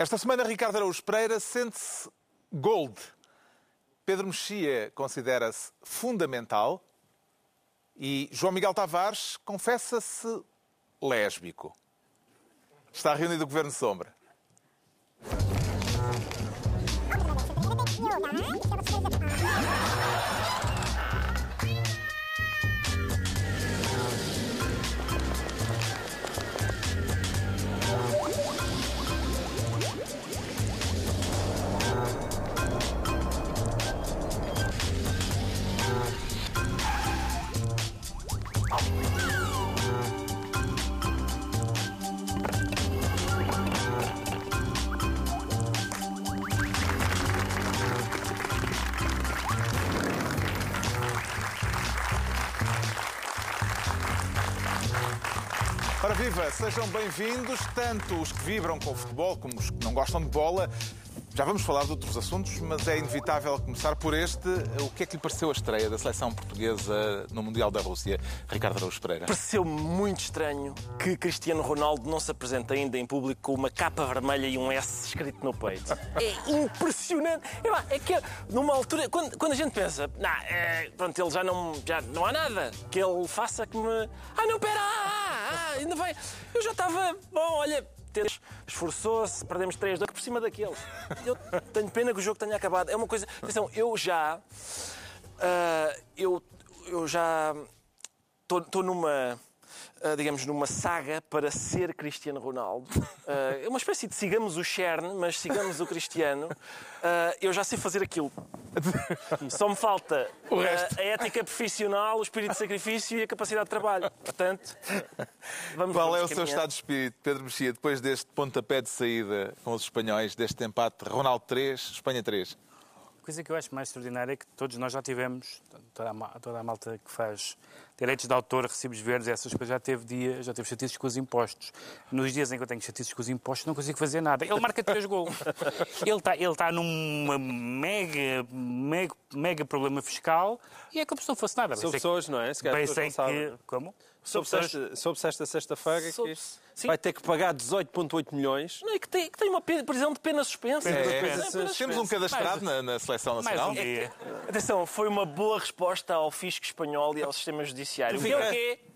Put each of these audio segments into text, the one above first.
Esta semana, Ricardo Araújo Pereira sente-se gold. Pedro Mexia considera-se fundamental e João Miguel Tavares confessa-se lésbico. Está reunido o Governo Sombra. Viva, sejam bem-vindos, tanto os que vibram com o futebol como os que não gostam de bola. Já vamos falar de outros assuntos, mas é inevitável começar por este. O que é que lhe pareceu a estreia da seleção portuguesa no Mundial da Rússia, Ricardo Araújo Pereira? Pareceu muito estranho que Cristiano Ronaldo não se apresente ainda em público com uma capa vermelha e um S escrito no peito. É impressionante. É, é que numa altura, quando, quando a gente pensa, não, é, pronto, ele já não, já não há nada que ele faça que me. Ah, não, pera, ah, ah, ainda vai. Eu já estava. Bom, olha, esforçou-se, perdemos 3 2 por cima daqueles. Eu tenho pena que o jogo tenha acabado. É uma coisa. Atenção, eu já. Uh, eu, eu já. Estou numa. Uh, digamos, numa saga para ser Cristiano Ronaldo. Uh, é uma espécie de sigamos o Chern, mas sigamos o Cristiano. Uh, eu já sei fazer aquilo. Só me falta a ética profissional, o espírito de sacrifício e a capacidade de trabalho. Portanto, vamos Qual é o seu estado de espírito, Pedro Mexia, depois deste pontapé de saída com os espanhóis, deste empate Ronaldo 3, Espanha 3? A coisa que eu acho mais extraordinária é que todos nós já tivemos, toda a, toda a malta que faz direitos de autor, recibos verdes, essas coisas, já teve dia, já teve chatices com os impostos. Nos dias em que eu tenho chatices com os impostos, não consigo fazer nada. Ele marca três gols. Ele está ele tá num mega, mega, mega problema fiscal e é como se não fosse nada. São pessoas, não é? Se bem sei que... Como? Soube-se esta sexta-feira que Sim. vai ter que pagar 18,8 milhões. Não, é que tem, que tem uma prisão de pena suspensa. É, é, é, temos um cadastrado na, na, seleção nacional. É, atenção, foi uma boa resposta ao fisco espanhol e ao sistema judiciário. Tu, fica,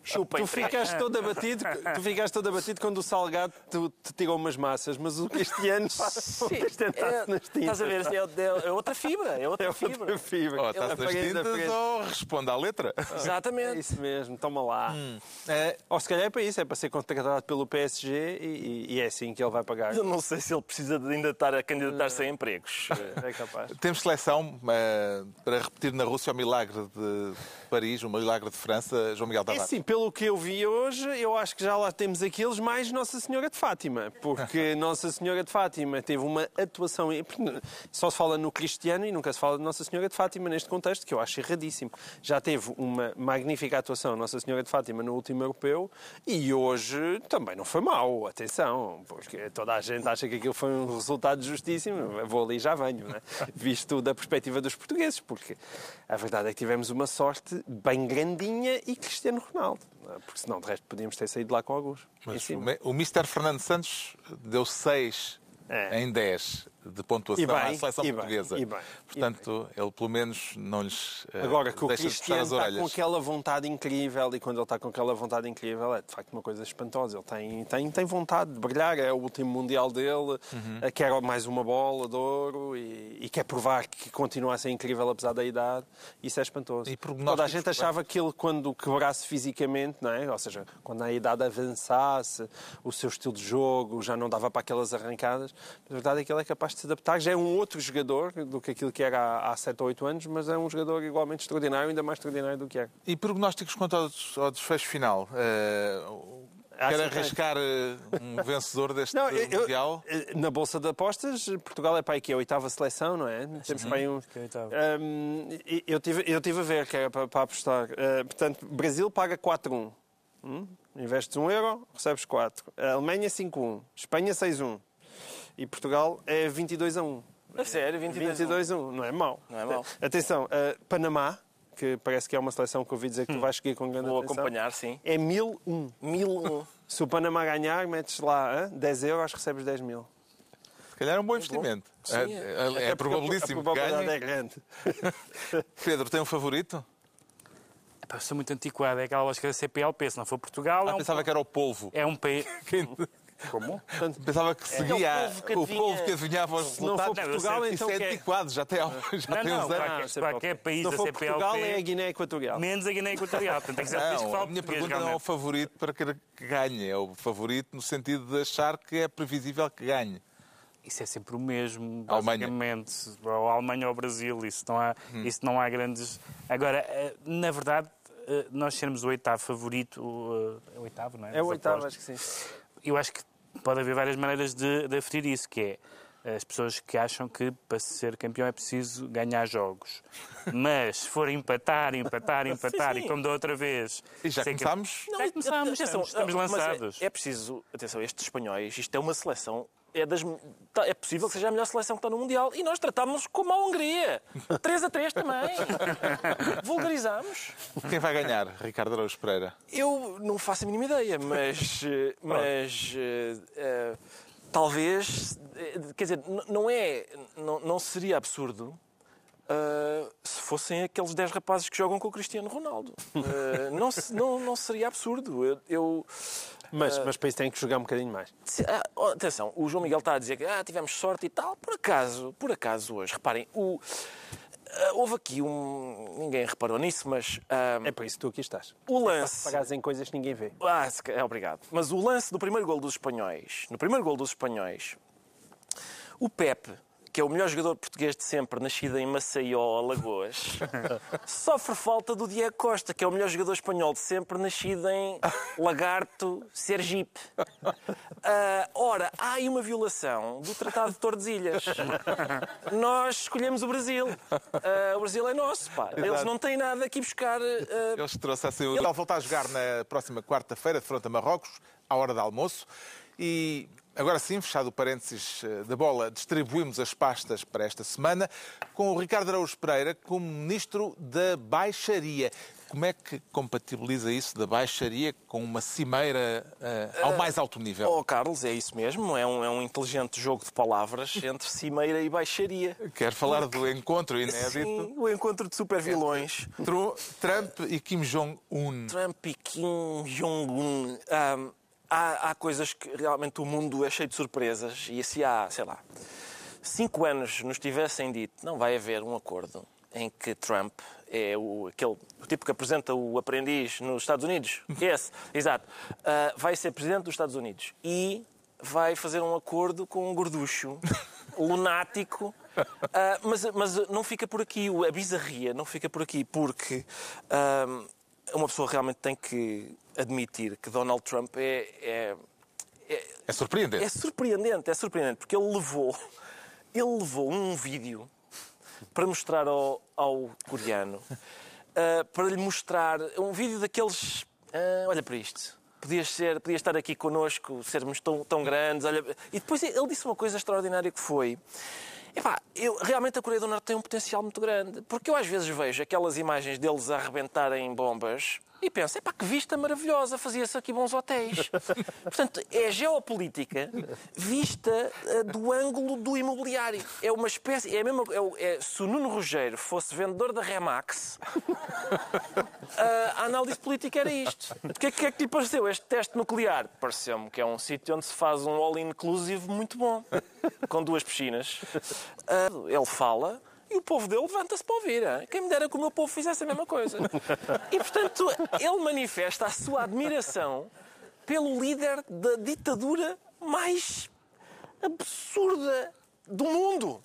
Chupa tu ficaste todo abatido, tu ficaste todo abatido quando o Salgado te, te tirou umas massas, mas o Cristiano é, nas tintas. Estás a ver? É, é, outra fibra. É outra fibra. Outra fibra. Oh, estás nas tintas ou responde à letra. Exatamente. É isso mesmo, toma lá. Hum. É, ou se calhar é para isso, é para ser contratado pelo PSG e, e, é assim que ele vai pagar. Eu não sei se ele precisa de ainda estar a candidatar-se a empregos. É capaz. Temos seleção uh, para repetir na Rússia o milagre de Paris, o milagre de França, João Miguel Tavares. É sim, pelo que eu vi hoje, eu acho que já lá temos aqueles mais Nossa Senhora de Fátima, porque Nossa Senhora de Fátima teve uma atuação. Só se fala no Cristiano e nunca se fala de Nossa Senhora de Fátima neste contexto, que eu acho erradíssimo. Já teve uma magnífica atuação Nossa Senhora de Fátima no último europeu e hoje também não foi mau, atenção, porque toda a gente acha que aquilo foi um resultado justíssimo. Eu vou ali e já venho, né? visto da perspectiva dos portugueses, porque a verdade é que tivemos uma sorte bem grandinha e Cristiano Ronaldo. É? porque senão de resto podíamos ter saído lá com alguns. Mas o Mr. Fernando Santos deu 6 é. em 10 de pontuação bem, à seleção portuguesa. E bem, Portanto, ele pelo menos não lhes uh, Agora, que o Cristiano está com aquela vontade incrível e quando ele está com aquela vontade incrível é de facto uma coisa espantosa. Ele tem, tem, tem vontade de brilhar, é o último Mundial dele, uhum. Eh, quer mais uma bola de ouro e, e, quer provar que continua a ser incrível apesar da idade. Isso é espantoso. E Toda a gente achava que ele quando quebrasse fisicamente, não é? ou seja, quando a idade avançasse, o seu estilo de jogo já não dava para aquelas arrancadas, mas a verdade é que ele é capaz de se adaptar. Já é um outro jogador do que aquilo que era há, há 7 ou 8 anos, mas é um jogador igualmente extraordinário, ainda mais extraordinário do que era. E prognósticos quanto ao, ao desfecho final? Uh... Quer arriscar eh, um vencedor deste não, eu, Mundial? Eh, na Bolsa de Apostas, Portugal é para aí que é a oitava seleção, não é? Temos para aí um... um eu, tive, eu tive a ver que era para, para apostar. Uh, portanto, Brasil paga 4-1. Hum? Investes 1 euro, recebes 4. A Alemanha 5-1. Espanha 6-1 e Portugal é 22 a 1. A sério, 22, 22 a 1. Não é mau. Não é mau. Atenção, uh, Panamá, que parece que é uma seleção que ouvi dizer que tu vais seguir com grande Vou atenção. acompanhar, sim. É 1001. 1001. Se o Panamá ganhar, metes lá hein? 10 euros, recebes 10 mil. Se calhar é um bom investimento. Sim, é, é. é- é probabilíssimo a probabilidade ganhe. é grande. Pedro, tem um favorito? Epá, eu sou muito antiquado, é aquela lógica da CPLP. Se não for Portugal, é Ah, um, pensava que era o polvo. é um país. Como? Pensava que seguia o povo que o adivinha. povo que adivinhava os Se não for resultados. Portugal, Isso então é quem é? antiquado, já tem, já Não, tem não, uns anos. qualquer, país Se não da CPLP, Portugal, é a Guiné Equatorial. menos a Guiné Equatorial. Portanto, tem que ser o que Não, fala a minha pergunta não é o favorito para que que ganhe, é o favorito no sentido de achar que é previsível que ganhe. Isso é sempre o mesmo, Alemanha. basicamente. Ou a Alemanha ou o Brasil, isso não há, Hum. isso não há grandes. Agora, eh, na verdade, eh, nós sermos o oitavo favorito. eh, É o oitavo, não é? É o oitavo, acho que sim. Eu acho que pode haver várias maneiras de, de aferir isso, que é as pessoas que acham que para ser campeão é preciso ganhar jogos. Mas se for empatar, empatar, empatar, sim. e como da outra vez... E já sei que- começamos? Já começamos, atenção, estamos, estamos é- lançados. É, preciso, atenção, estes espanhóis, isto é uma seleção. É, das, tá- é possível que seja a melhor seleção que está no Mundial. E nós tratámos como a Hungria. 3 a 3 também. Vulgarizamos. Quem vai ganhar? Ricardo Araújo Pereira. Eu não faço a mínima ideia, mas. eh, mas eh, eh, talvez. Quer dizer, não é. Não, não seria absurdo. eh, se fossem aqueles 10 rapazes que jogam com o Cristiano Ronaldo. Não, não, não seria absurdo. Eu, eu- Mas, mas para isso tem que jogar um bocadinho mais. ah, oh, atenção, o João Miguel está a dizer que ah, tivemos sorte e tal. Por acaso, por acaso hoje, reparem, o, ah, houve aqui um. Ninguém reparou nisso, mas ah, É para isso que tu aqui estás. o lance. Pagares em coisas que ninguém vê. Ah, é, obrigado. Mas o lance do primeiro gol dos espanhóis, no primeiro gol dos espanhóis, o Pepe, que é o melhor jogador português de sempre, nascido em Maceió, Alagoas, sofre falta do Diego Costa, que é o melhor jogador espanhol de sempre, nascido em Lagarto, Sergipe. Ah, ora, há aí uma violação do Tratado de Tordesilhas. Nós escolhemos o Brasil. Ah, o Brasil é nosso, pá. Eles não têm nada aqui buscar. ah, Eles trouxessem o. Ele volta a jogar na próxima quarta-feira, de fronte a Marrocos, à hora do almoço. E agora sim, fechado o parênteses eh, da bola, distribuímos as pastas para esta semana com o Ricardo Araújo Pereira como Ministro da Baixaria. Como é que compatibiliza isso da baixaria com uma cimeira eh, ao mais alto nível? Oh, Carlos, é isso mesmo. É um, é um inteligente jogo de palavras entre cimeira e baixaria. Quero falar do encontro inédito Sim, o encontro de supervilões. Tru- Trump e Kim Jong-un. Trump e Kim Jong-un. Ahm, há, há coisas que realmente o mundo é cheio de surpresas. E se há, sei lá, cinco anos nos tivessem dito não vai haver um acordo em que Trump é o, aquele, o tipo que apresenta o aprendiz nos Estados Unidos, esse, exato, ah, vai ser presidente dos Estados Unidos e vai fazer um acordo com um gorducho lunático. Ah, mas, mas não fica por aqui, a bizarria não fica por aqui, porque ah, uma pessoa realmente tem que admitir que Donald Trump é, é, é, É surpreendente. é surpreendente, é surpreendente, porque ele levou, ele levou um vídeo para mostrar ao, ao coreano, ah, para lhe mostrar um vídeo daqueles. ah, olha para isto. Podias, ser, podias estar aqui connosco, sermos tão, tão grandes. Olha... E depois ele disse uma coisa extraordinária que foi. Epá, eu, realmente a Coreia do Norte tem um potencial muito grande. Porque eu às vezes vejo aquelas imagens deles a arrebentarem bombas e penso, epá, que vista maravilhosa, fazia-se aqui bons hotéis. Portanto, é geopolítica vista eh, do ângulo do imobiliário. É uma espécie, é a mesma, é, é- se o Nuno Rogério fosse vendedor da Remax, a análise política era isto. O que é, que é que lhe pareceu este teste nuclear? Pareceu-me que é um sítio onde se faz um all-inclusive muito bom, com duas piscinas. Ah, ele fala e o povo dele levanta-se para ouvir. hein? Quem me dera que o meu povo fizesse a mesma coisa. E, portanto, ele manifesta a sua admiração pelo líder da ditadura mais absurda do mundo.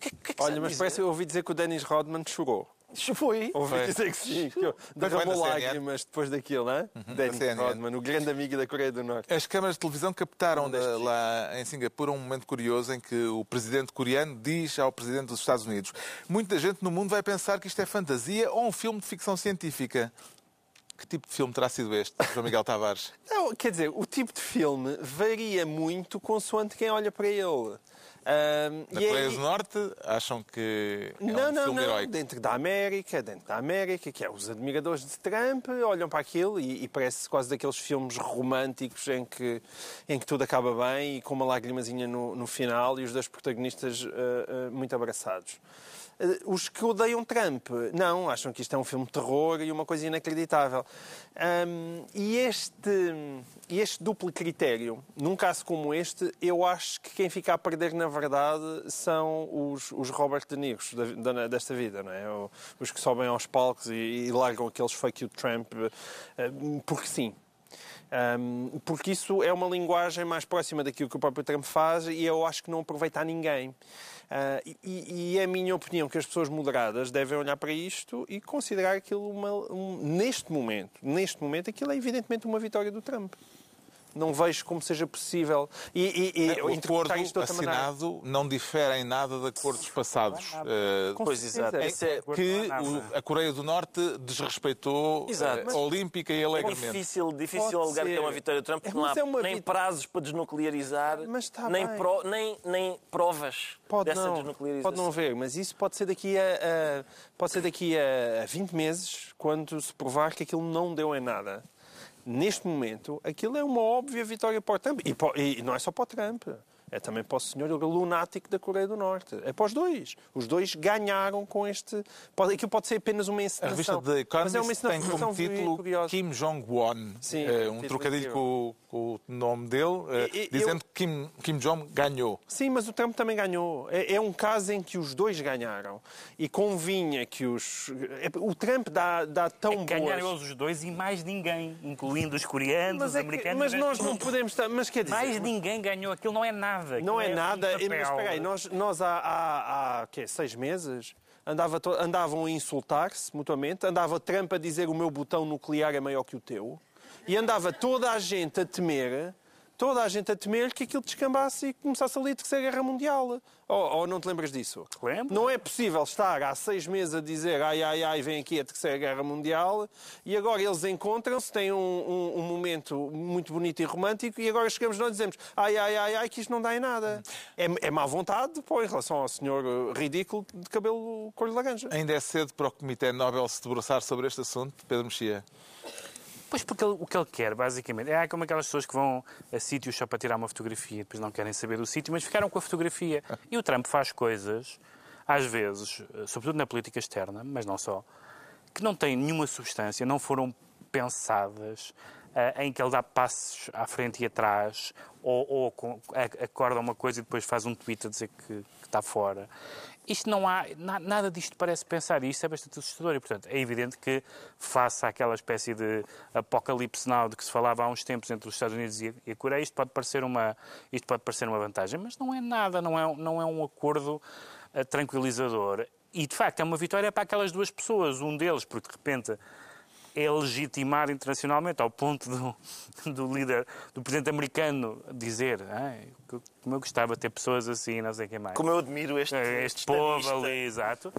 Que, que é que Olha, mas dizer? parece que eu ouvi dizer que o Dennis Rodman chorou. Foi. Foi. dizer que sim. que eu- Derramou lágrimas depois daquilo, não é? Dennis CNN. Rodman, o grande amigo da Coreia do Norte. As câmaras de televisão captaram da- lá em Singapura um momento curioso em que o presidente coreano diz ao presidente dos Estados Unidos: Muita gente no mundo vai pensar que isto é fantasia ou um filme de ficção científica. Que tipo de filme terá sido este, João Miguel Tavares? Não, quer dizer, o tipo de filme varia muito consoante quem olha para ele. Um, Na é- Coreia do Norte acham que é não, um não, filme não. heróico. Dentro da América, dentro da América, que é os admiradores de Trump, olham para aquilo e, e parece quase daqueles filmes românticos em que, em que tudo acaba bem e com uma lágrimazinha no, no final e os dois protagonistas ah, ah, muito abraçados. Ah, Os que odeiam Trump, não, acham que isto é um filme de terror e uma coisa inacreditável. Ahm, e este, este duplo critério, num caso como este, eu acho que quem fica a perder, na verdade, são os, os Robert De Niro desta vida, não é? Os que sobem aos palcos e, e largam aqueles fake you Trump, eh, porque sim. Um, porque isso é uma linguagem mais próxima daquilo que o próprio Trump faz e eu acho que não aproveita a ninguém. Uh, e, e é a minha opinião que as pessoas moderadas devem olhar para isto e considerar aquilo uma, um- neste momento, neste momento, aquilo é evidentemente uma vitória do Trump. Não vejo como seja possível. E, e, e O acordo outra maneira. assinado não difere em nada de acordos passados. Com Pois, exato. É, que o- a Coreia do Norte desrespeitou Exato. Mas- olímpica e é alegremente. difícil, difícil Pode alegar que é uma vitória de Trump, porque não há é uma nem vit- prazos para desnuclearizar, Mas está nem, pro- nem, nem provas Pode dessa não, desnuclearização. pode não haver, mas isso pode ser daqui a, a- pode ser daqui a 20 meses, quando se provar que aquilo não deu em nada. Neste momento, aquilo é uma óbvia vitória para o Trump. E, e não é só para o Trump. É também para o senhor lunático da Coreia do Norte. É para os dois. Os dois ganharam com este... Pode, aquilo pode ser apenas uma A encenação. revista The mas é uma Economist tem como título curiosa. Kim Jong-un, Sim, eh, um trocadilho com, com o nome dele, E- e- dizendo que Kim, Kim Jong ganhou. Sim, mas o Trump também ganhou. É, é um caso em que os dois ganharam. E convinha que os... é- O Trump dá, dá tão boas... Ganharam eles os dois e mais ninguém, incluindo os coreanos, Mas, os é que- americanos. mas os nós não podemos estar. Mas quer dizer. Mais ninguém ganhou. Aquilo não é nada. Não é Aquilo nada. um mas papel. espera aí, nós, nós há, há, há quê, seis meses andava to- andavam a insultar-se mutuamente, andava Trump a dizer o meu botão nuclear é maior que o teu, e andava toda a gente a temer. Toda a gente a temer que aquilo descambasse e começasse ali a Terceira Guerra Mundial. Ou, ou não te lembras disso? Lembro. Não é possível estar há seis meses a dizer ai, ai, ai, vem aqui a Terceira Guerra Mundial e agora eles encontram-se, têm um, um- um momento muito bonito e romântico e agora chegamos nós e dizemos ai, ai, ai, ai, que isto não dá em nada. É, é má vontade pô, em relação ao senhor eh, ridículo de cabelo cor de laranja. Ainda é cedo para o Comitê Nobel se debruçar sobre este assunto, Pedro Mexia. Pois porque ele- o que ele quer, basicamente, é como aquelas pessoas que vão a sítios só para tirar uma fotografia, depois não querem saber do sítio, mas ficaram com a fotografia. E o Trump faz coisas, às vezes, eh, sobretudo na política externa, mas não só, que não têm nenhuma substância, não foram pensadas, eh, em que ele dá passos à frente e atrás, ou, ou acorda uma coisa e depois faz um tweet a dizer que, que está fora. Isto não há, na- nada disto parece pensar, e isso é bastante assustador. E, portanto, é evidente que, face àquela espécie de apocalipse now de que se falava há uns tempos entre os Estados Unidos e a, e a Coreia, isto pode, parecer uma, isto pode parecer uma vantagem, mas não é nada, não é, não é um acordo eh, tranquilizador. E, de facto, é uma vitória para aquelas duas pessoas. Um deles, porque, de repente, é legitimado internacionalmente ao ponto do, do líder, do presidente americano dizer "Ah, como eu gostava de ter pessoas assim, não sei quem mais. Como eu admiro este, Este povo estadista. ali, exato.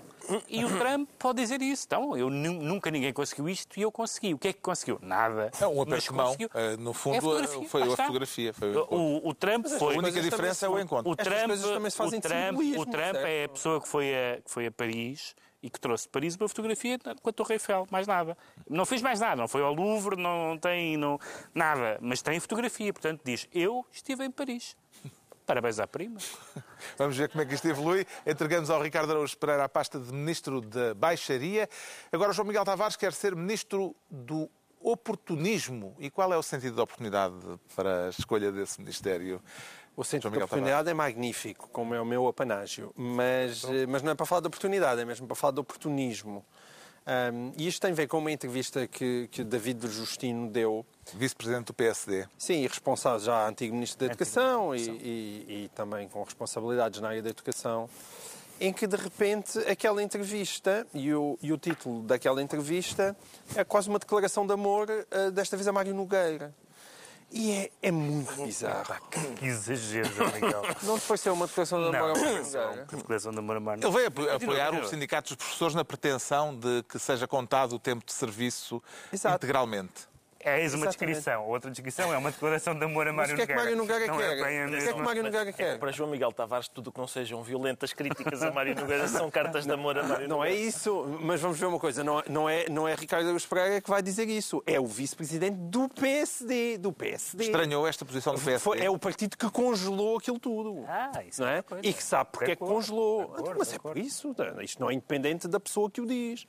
E o Trump pode dizer isso. Então, eu nu- nunca ninguém conseguiu isto e eu consegui. O que é que conseguiu? Nada. É um aperto de mão. Eh, No É fundo, a fotografia, foi a fotografia. Foi o. O, o Trump A foi. única coisas diferença é o encontro. O Trump, coisas também se fazem o Trump, o Trump é a pessoa que foi a, que foi a Paris e que trouxe Paris uma fotografia com a Torre Eiffel, mais nada. Não fez mais nada, não foi ao Louvre, não tem não, nada, mas tem fotografia, portanto diz, eu estive em Paris. Parabéns à prima. Vamos ver como é que isto evolui. Entregamos ao Ricardo Araújo Pereira a pasta de Ministro da Baixaria. Agora João Miguel Tavares quer ser Ministro do Oportunismo. E qual é o sentido da oportunidade para a escolha desse Ministério? O centro de oportunidade é magnífico, como é o meu apanágio, mas, eh, mas não é para falar de oportunidade, é mesmo para falar de oportunismo. Ahm, e isto tem a ver com uma entrevista que, que David Justino deu, Vice-Presidente do PSD. sim, e responsável já antigo Ministro da Educação e, e- e também com responsabilidades na área da educação, em que de repente aquela entrevista e o, e o título daquela entrevista é quase uma declaração de amor, eh, desta vez a Mário Nogueira. E é, é muito bizarro. Que exagero, João Miguel. Não foi ser uma declaração da não, que declaração da Moura Marno. Ele veio apo- apoiar continua. os sindicatos dos professores na pretensão de que seja contado o tempo de serviço Exato. integralmente. É eis uma Exatamente. descrição. Outra descrição é uma declaração de amor a Mas Mário o que é que Mário Nogueira Não quer? é O que é que Mário Nogueira quer? Para João Miguel Tavares, tudo o que não sejam violentas críticas a Mário Nogueira são cartas de amor a Mário Não é Nogueira. isso, mas vamos ver uma coisa, não, é- não, é, não é Ricardo Araújo Pereira que vai dizer isso, é o vice-presidente do PSD, do PSD. Estranhou esta posição do PSD. Foi- é o partido que congelou aquilo tudo. Ah, isso não é é? E que sabe porque é que congelou. Mas é por isso. Isto não é independente da pessoa que o diz.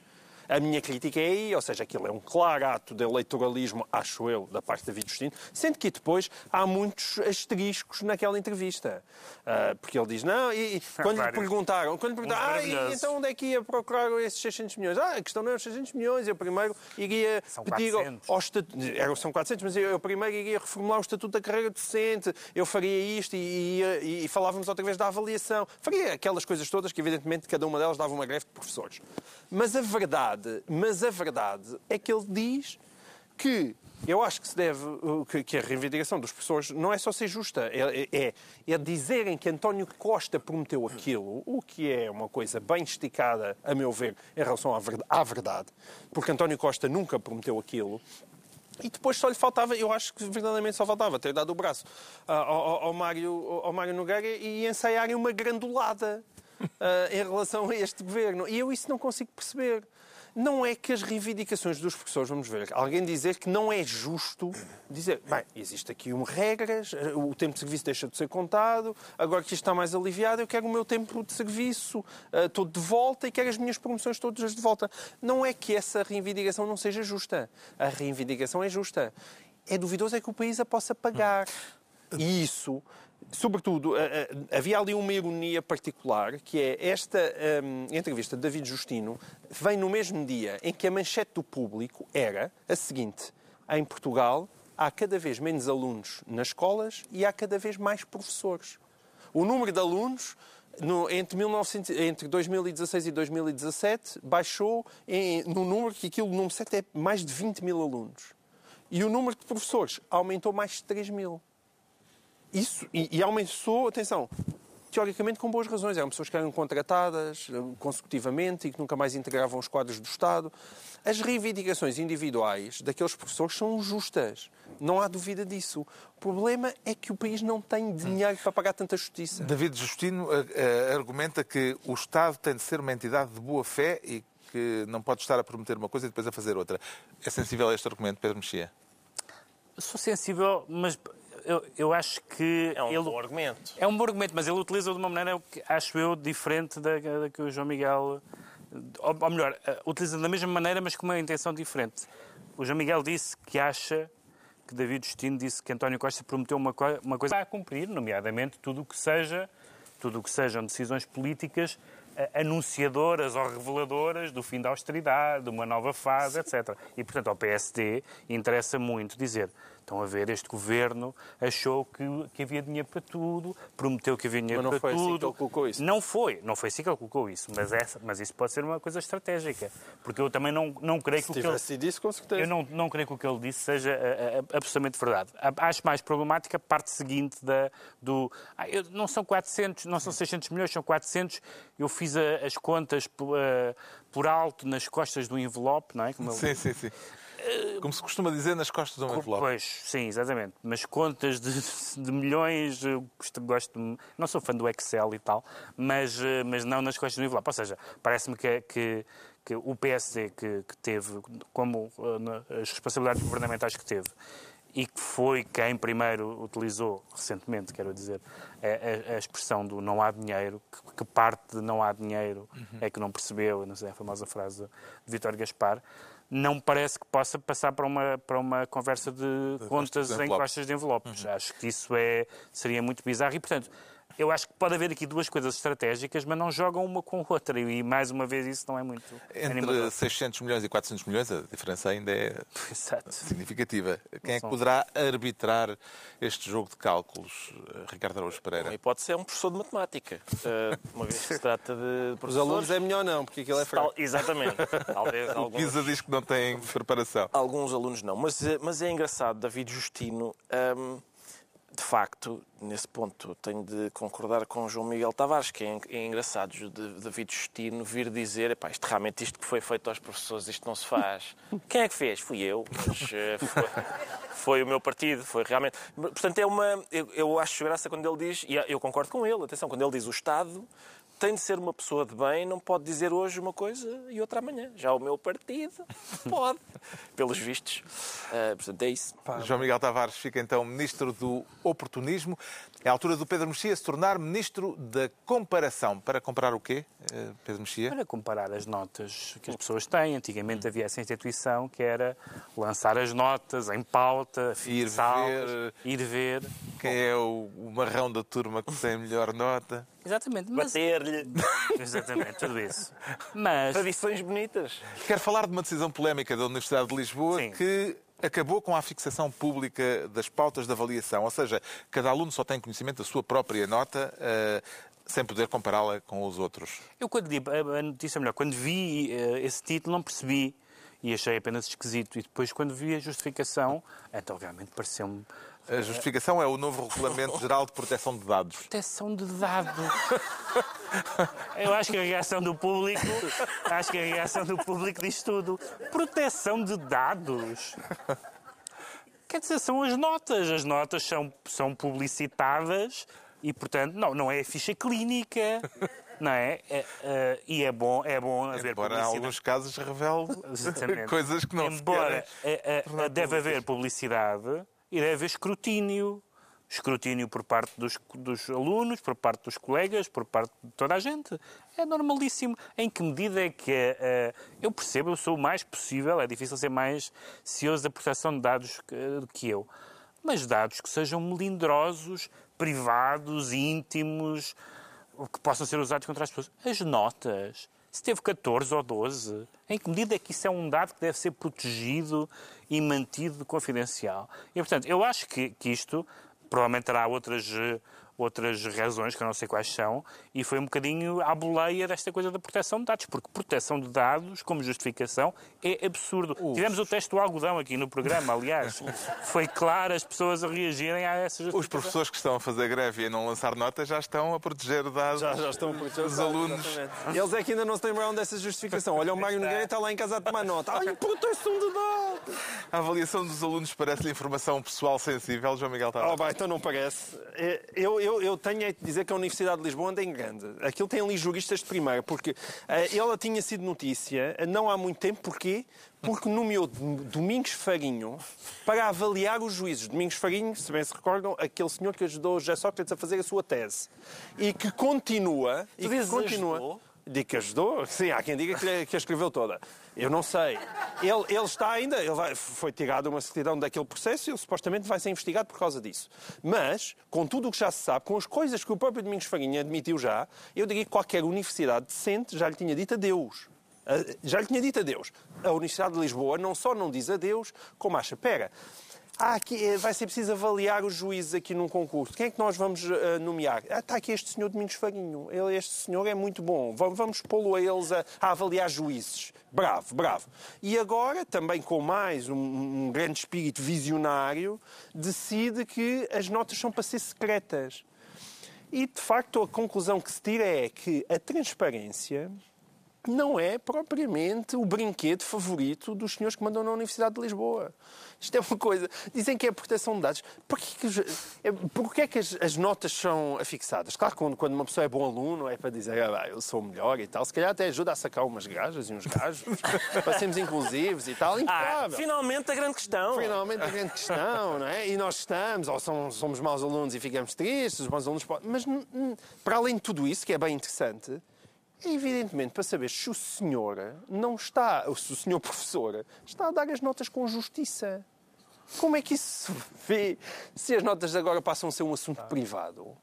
A minha crítica é aí, ou seja, aquilo é um claro ato de eleitoralismo, acho eu, da parte da David Justino, sendo que depois há muitos asteriscos naquela entrevista. Ah, porque ele diz, não, e, e quando lhe perguntaram, quando lhe perguntaram, ah, e então onde é que ia procurar esses 600 milhões? Ah, a questão não é os 600 milhões, eu primeiro iria São pedir 400. ao estatuto, eram, são 400, mas eu, eu primeiro iria reformular o Estatuto da Carreira Docente, eu faria isto e, e- e falávamos outra vez da avaliação. Faria aquelas coisas todas que, evidentemente, cada uma delas dava uma greve de professores. Mas a verdade, mas a verdade é que ele diz que eu acho que se deve, que, a reivindicação dos professores não é só ser justa, é, é, é dizerem que António Costa prometeu aquilo, o que é uma coisa bem esticada, a meu ver, em relação à verdade, porque António Costa nunca prometeu aquilo. E depois só lhe faltava, eu acho que verdadeiramente só faltava ter dado o braço ah, ao, ao- ao Mário, ao Mário Nogueira e ensaiarem uma grandulada ah, em relação a este governo. E eu isso não consigo perceber. Não é que as reivindicações dos professores, vamos ver, alguém dizer que não é justo dizer, bem, existe aqui um regras, o tempo de serviço deixa de ser contado, agora que isto está mais aliviado, eu quero o meu tempo de serviço ah, todo de volta e quero as minhas promoções todas de volta. Não é que essa reivindicação não seja justa. A reivindicação é justa. É duvidoso é que o país a possa pagar. E isso, sobretudo, a- a- havia ali uma ironia particular, que é esta hum, entrevista de David Justino vem no mesmo dia em que a manchete do público era a seguinte: em Portugal há cada vez menos alunos nas escolas e há cada vez mais professores. O número de alunos no- entre, 1900 entre 2016 e 2017 baixou em, no número que aquilo, número certo é mais de 20 mil alunos. E o número de professores aumentou mais de 3 mil. Isso, e, e aumentou, atenção, teoricamente com boas razões. Eram pessoas que eram contratadas eh, consecutivamente e que nunca mais integravam os quadros do Estado. As reivindicações individuais daqueles professores são justas. Não há dúvida disso. O problema é que o país não tem dinheiro para pagar tanta justiça. David Justino eh, eh, argumenta que o Estado tem de ser uma entidade de boa fé e que não pode estar a prometer uma coisa e depois a fazer outra. É sensível a este argumento, Pedro Mexia? Sou sensível, mas eu, eu acho que É um ele... bom argumento. É um bom argumento, mas ele utiliza de uma maneira, que acho eu, diferente da, da que o João Miguel. Ou, ou melhor, eh, utiliza da mesma maneira, mas com uma intenção diferente. O João Miguel disse que acha que David Justino disse que António Costa prometeu uma, co- uma coisa a cumprir, nomeadamente tudo o que seja, tudo o que sejam decisões políticas eh, anunciadoras ou reveladoras do fim da austeridade, de uma nova fase, etc. E, portanto, ao PSD interessa muito dizer estão a ver, este governo achou que, que havia dinheiro para tudo, prometeu que havia dinheiro Mas não para foi assim que tudo. ele colocou isso. Não foi, não foi assim que ele colocou isso, mas, essa, mas isso pode ser uma coisa estratégica, porque eu também não, não creio que Se o que ele... isso, com certeza. Eu não, não creio que o que ele disse seja ah, ah, absolutamente verdade. A- Acho mais problemática a parte seguinte da, do. Ah, eu- não são 400, não são 600 milhões, são 400. Eu fiz a- as contas por, ah, por alto nas costas do envelope, não é? Como Sim, sim, sim. Como se costuma dizer, nas costas um envelope. Pois, sim, exatamente. Mas contas de, de milhões, gosto, gosto não sou fã do Excel e tal, mas, eh, mas não nas costas do envelope. Ou seja, parece-me que, que, que o PSD que, que teve, como eh, as responsabilidades governamentais que teve, e que foi quem primeiro utilizou, recentemente, quero dizer, a, a- a expressão do não há dinheiro, que, que parte de não há dinheiro é que não percebeu, não sei, a famosa frase de Vítor Gaspar, não parece que possa passar para uma, para uma conversa de contas de em envelopes. costas de envelopes. Acho que isso é, seria muito bizarro e, portanto, eu acho que pode haver aqui duas coisas estratégicas, mas não jogam uma com a outra. E mais uma vez isso não é muito Entre animador. 600 milhões e 400 milhões, a diferença ainda é Exato. significativa. Quem é que poderá arbitrar este jogo de cálculos? Eh, Ricardo Araújo Uma Pereira. hipótese é um professor de matemática. Eh, uma vez que se trata de Os professores... alunos é melhor não, porque aquilo é fraco. Tal- Exatamente. Talvez O alguns... Pisa diz que não tem preparação. Alguns alunos não, mas, eh, mas é engraçado, David Justino, hum, de facto, nesse ponto, tenho de concordar com o João Miguel Tavares, que é, é engraçado de David Justino vir dizer, epá, isto realmente isto que foi feito aos professores, isto não se faz. Quem é que fez? Fui eu, mas eh, foi, foi o meu partido, foi realmente... Portanto, é uma... Eu, eu acho graça quando ele diz, e eu concordo com ele, atenção, quando ele diz o Estado tem de ser uma pessoa de bem, não pode dizer hoje uma coisa e outra amanhã. Já o meu partido pode, pelos vistos. Ah, portanto, é isso. João Miguel Tavares fica então ministro do oportunismo. É a altura do Pedro Mexia se tornar ministro da comparação. Para comparar o quê, eh, Pedro Mexia? Para comparar as notas que as pessoas têm. Antigamente havia essa instituição que era lançar as notas em pauta, ver. ir ver. Quem é o, o marrão da turma que tem a melhor nota? Exatamente. Mas... Bater-lhe. Exatamente, tudo isso. Mas Tradições bonitas. Quero falar de uma decisão polémica da Universidade de Lisboa Sim. que acabou com a fixação pública das pautas de avaliação. Ou seja, cada aluno só tem conhecimento da sua própria nota, eh, sem poder compará-la com os outros. eu quando li a notícia, melhor, quando vi eh, esse título não percebi e achei apenas esquisito. E depois quando vi a justificação, então realmente pareceu-me A justificação é o novo Regulamento Geral de Proteção de Dados. proteção de dados. Eu acho que a reação do público, acho que a reação do público diz tudo. Proteção de dados. Quer dizer, são as notas. As notas são, são publicitadas e, portanto, não, não é a ficha clínica. Não é? É, eh, e é bom, é bom haver Embora em publicidade. alguns casos revele Exatamente. coisas que não se Embora eh, eh, deve haver publicidade e deve haver escrutínio. Escrutínio por parte dos, dos alunos, por parte dos colegas, por parte de toda a gente. É normalíssimo. Em que medida é que eh, eu percebo, eu sou o mais possível, é difícil ser mais cioso da proteção de dados que, que eu. Mas dados que sejam melindrosos, privados, íntimos, que possam ser usados contra as pessoas. As notas. Se teve 14 ou 12, em que medida é que isso é um dado que deve ser protegido e mantido confidencial? E, portanto, eu acho que, que isto provavelmente terá outras, eh, outras razões, que eu não sei quais são, e foi um bocadinho à boleia desta coisa da proteção de dados, porque proteção de dados, como justificação, é absurdo. Tivemos o teste do algodão aqui no programa, aliás. Foi claro as pessoas a reagirem a essa Os professores que estão a fazer greve e a não lançar notas já estão a proteger dados Já, já estão por dos alunos. E eles é que ainda não se lembraram dessa justificação. Olha, o Mário Nogueira está lá em casa a tomar nota. Ai, proteção de dados! A avaliação dos alunos parece-lhe informação pessoal sensível, João Miguel Oh, Tavares. bem, então não parece. É, Eu, eu, eu tenho é de dizer que a Universidade de Lisboa anda em grande. Aquilo tem ali juristas de primeira, porque eh, ela tinha sido notícia eh, não há muito tempo. Porquê? Porque nomeou Domingos Farinho para avaliar os juízes. Domingos Farinho, se bem se recordam, aquele senhor que ajudou José Sócrates a fazer a sua tese. E que continua... e que continua ajudou? Digo que ajudou? Sim, há quem diga que, que a escreveu toda. Eu não sei. Ele, ele está ainda, ele vai- foi tirado uma certidão daquele processo e ele supostamente vai ser investigado por causa disso. Mas, com tudo o que já se sabe, com as coisas que o próprio Domingos Farinha admitiu já, eu diria que qualquer universidade decente já lhe tinha dito adeus. Ah, Já lhe tinha dito adeus. A Universidade de Lisboa não só não diz adeus, como acha, pera, há aqui, eh, vai ser preciso avaliar os juízes aqui num concurso. Quem é que nós vamos eh, nomear? Ah, está aqui este senhor Domingos Farinho. Ele, este senhor é muito bom. Va- Vamos pô-lo a eles a, a avaliar juízes. Bravo, bravo. E agora, também com mais um, um grande espírito visionário, decide que as notas são para ser secretas. E, de facto, a conclusão que se tira é que a transparência não é propriamente o brinquedo favorito dos senhores que mandam na Universidade de Lisboa. Isto é uma coisa. Dizem que é a proteção de dados. Porquê que, é, porquê é que as, as notas são afixadas? Claro que quando, quando uma pessoa é bom aluno é para dizer ah, eu sou o melhor e tal. Se calhar até ajuda a sacar umas gajas e uns gajos para sermos inclusivos e tal. Ah, finalmente a grande questão. Finalmente a grande questão, não é? E nós estamos, ou somos, somos maus alunos e ficamos tristes, os maus alunos podem... Mas, para além de tudo isso, que é bem interessante, evidentemente para saber se o senhor não está, ou se o senhor professor está a dar as notas com justiça. Como é que isso se vê se as notas agora passam a ser um assunto privado?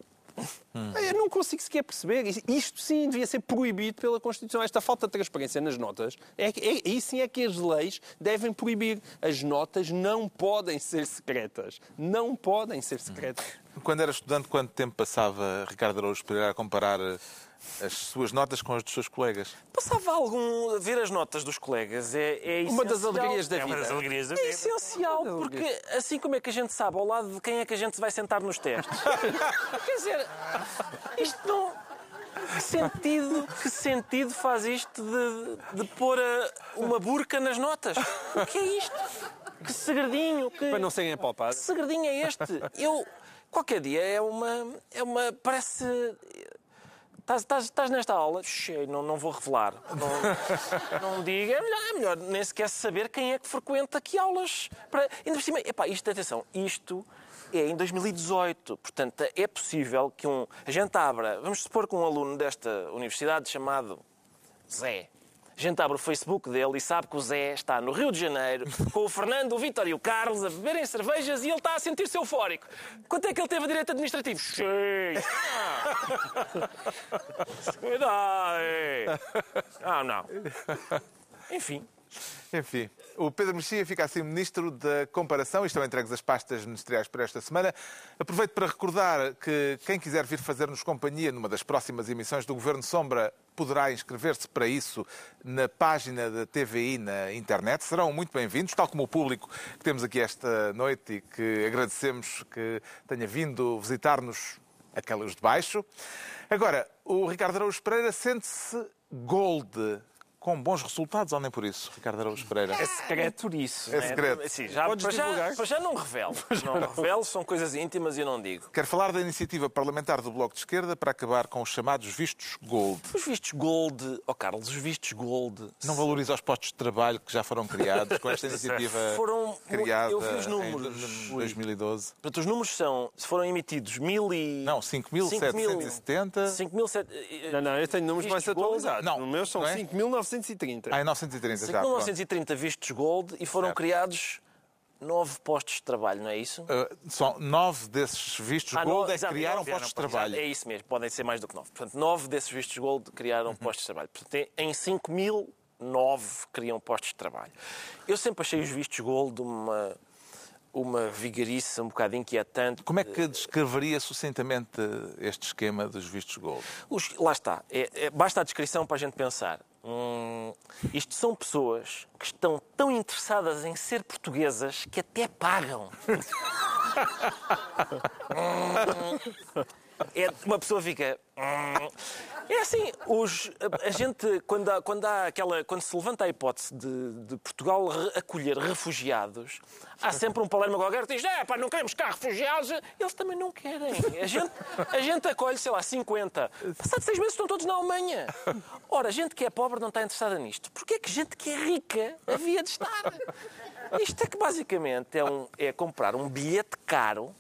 Eu não consigo sequer perceber. Isto sim devia ser proibido pela Constituição. Esta falta de transparência nas notas, é, é, aí sim é que as leis devem proibir. As notas não podem ser secretas. Não podem ser secretas. Quando era estudante, quanto tempo passava Ricardo Araújo Pereira a comparar eh, as suas notas com as dos seus colegas? Passava algum. ver as notas dos colegas é, é Uma das essencial. alegrias da É uma vida. das alegrias da É vida. essencial, porque assim como é que a gente sabe ao lado de quem é que a gente vai sentar nos testes? Quer dizer, isto não. Que sentido, que sentido faz isto de, de pôr a- uma burca nas notas? O que é isto? Que segredinho, que, Para não serem que apalpados. segredinho é este? Eu, qualquer dia, é uma. É uma parece. Estás, nesta aula? Shhh, não, não vou revelar. Não, não diga. É melhor, é melhor nem sequer saber quem é que frequenta que aulas. Para... Ainda por cima, epá, isto, atenção, isto é em 2018. Portanto, é possível que um. A gente abra. Vamos supor que um aluno desta universidade chamado Zé. A gente abre o Facebook dele e sabe que o Zé está no Rio de Janeiro com o Fernando, o Vítor e o Carlos a beberem cervejas e ele está a sentir-se eufórico. Quanto é que ele teve a direito administrativo? Seis. Ah. Cuidado. Ah, não. Enfim. Enfim, o Pedro Mexia fica assim ministro da comparação e estão entregues as pastas ministeriais para esta semana. Aproveito para recordar que quem quiser vir fazer-nos companhia numa das próximas emissões do Governo Sombra poderá inscrever-se para isso na página da TVI na internet. Serão muito bem-vindos, tal como o público que temos aqui esta noite e que agradecemos que tenha vindo visitar-nos aquelas de baixo. Agora, o Ricardo Araújo Pereira sente-se gold com bons resultados ou nem por isso, Ricardo Araújo Pereira? É secreto isso. É né? secreto. Sim, já, Podes para divulgar? Já, para já não revelo. Não, não revelo, são coisas íntimas e eu não digo. Quero falar da iniciativa parlamentar do Bloco de Esquerda para acabar com os chamados vistos gold. Os vistos gold, ó oh Carlos, os vistos gold... Não valoriza os postos de trabalho que já foram criados com esta iniciativa foram, criada eu vi os números. em 2012? Portanto, os números são, se foram emitidos mil e... Não, 5.770... 5.770... Não, não, eu tenho números mais atualizados. Não, no meu são é? 5.900. 1930. Ah, em 1930 já. Em 1930 vistos gold e foram certo. criados nove postos de trabalho, não é isso? Uh, são nove desses vistos ah, gold no... é que criaram postos de trabalho. É isso mesmo, podem ser mais do que nove. Portanto, nove desses vistos gold criaram uhum. postos de trabalho. Portanto, em 5 mil, nove criam postos de trabalho. Eu sempre achei os vistos gold uma uma vigarice um bocado inquietante. Como é que descreveria sucintamente este esquema dos vistos gold? Os, lá está. É, é, basta a descrição para a gente pensar. Hum, isto são pessoas que estão tão interessadas em ser portuguesas que até pagam. Hum, é, uma pessoa fica. hum. É assim, os, a, a gente, quando, há, quando, há aquela, quando se levanta a hipótese de, de Portugal acolher refugiados, há sempre um palermo qualquer que diz: é, pá, não queremos cá refugiados. Eles também não querem. A gente, a gente acolhe, sei lá, 50. Passados seis meses estão todos na Alemanha. Ora, gente que é pobre não está interessada nisto. Porquê é que gente que é rica havia de estar? Isto é que basicamente é, um, é comprar um bilhete caro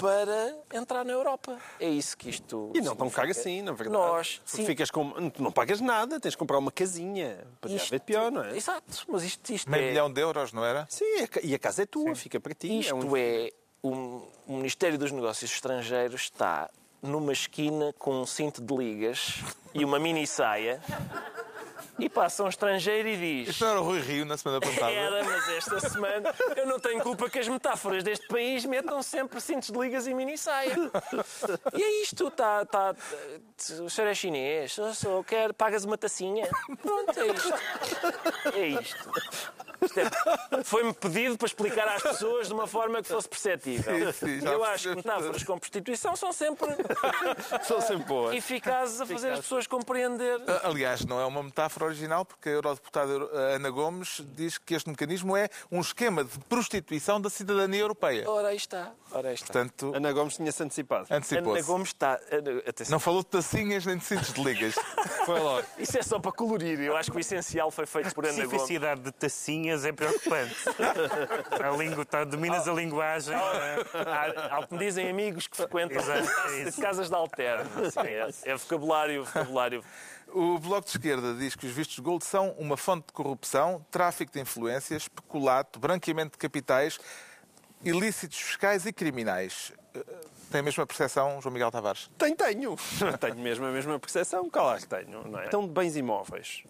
para entrar na Europa. É isso que isto. E não tão caro significa. assim, na verdade. Nós, Porque sim. Ficas com... Tu não pagas nada, tens de comprar uma casinha. Podia Isto- haver pior, não é? Exato, mas isto, isto Meio é. milhão de euros, não era? Sim, e a casa é tua, fica para ti. Isto um- é. O, o Ministério dos Negócios Estrangeiros está numa esquina com um cinto de ligas e uma mini saia e passa um estrangeiro e diz. Isto não era o Rui Rio na semana passada? Era, mas esta semana eu não tenho culpa que as metáforas deste país metam sempre cintos de ligas e mini saia. E é isto, tá, tá, o senhor é chinês, eu sou, quer, pagas uma tacinha. Pronto, é isto. É isto. É- Foi-me pedido para explicar às pessoas de uma forma que fosse perceptível. Sim, sim, eu acho que metáforas com prostituição são sempre São sempre boas. eficazes a fazer as pessoas compreender. Aliás, não é uma metáfora original, porque a eurodeputada Ana Gomes diz que este mecanismo é um esquema de prostituição da cidadania europeia. Ora, aí está. Ora, aí está. Portanto, Ana Gomes tinha-se antecipado. Ana. Gomes está. Atenção. Não falou de tacinhas nem de cintos de ligas. Foi logo. Isso é só para colorir. Eu acho que o essencial foi feito por Ana Gomes. especificidade de é preocupante. A língua, tá, dominas a linguagem. Há, há o que me dizem amigos que frequentam Exato, é casas de alterno. Sim, é, é vocabulário, vocabulário. O Bloco de Esquerda diz que os vistos gold são uma fonte de corrupção, tráfico de influências, peculato, branqueamento de capitais, ilícitos fiscais e criminais. Eh, Tem a mesma percepção, João Miguel Tavares? Tenho, tenho. tenho mesmo a mesma percepção. Claro que tenho. Não é? Então, de bens imóveis.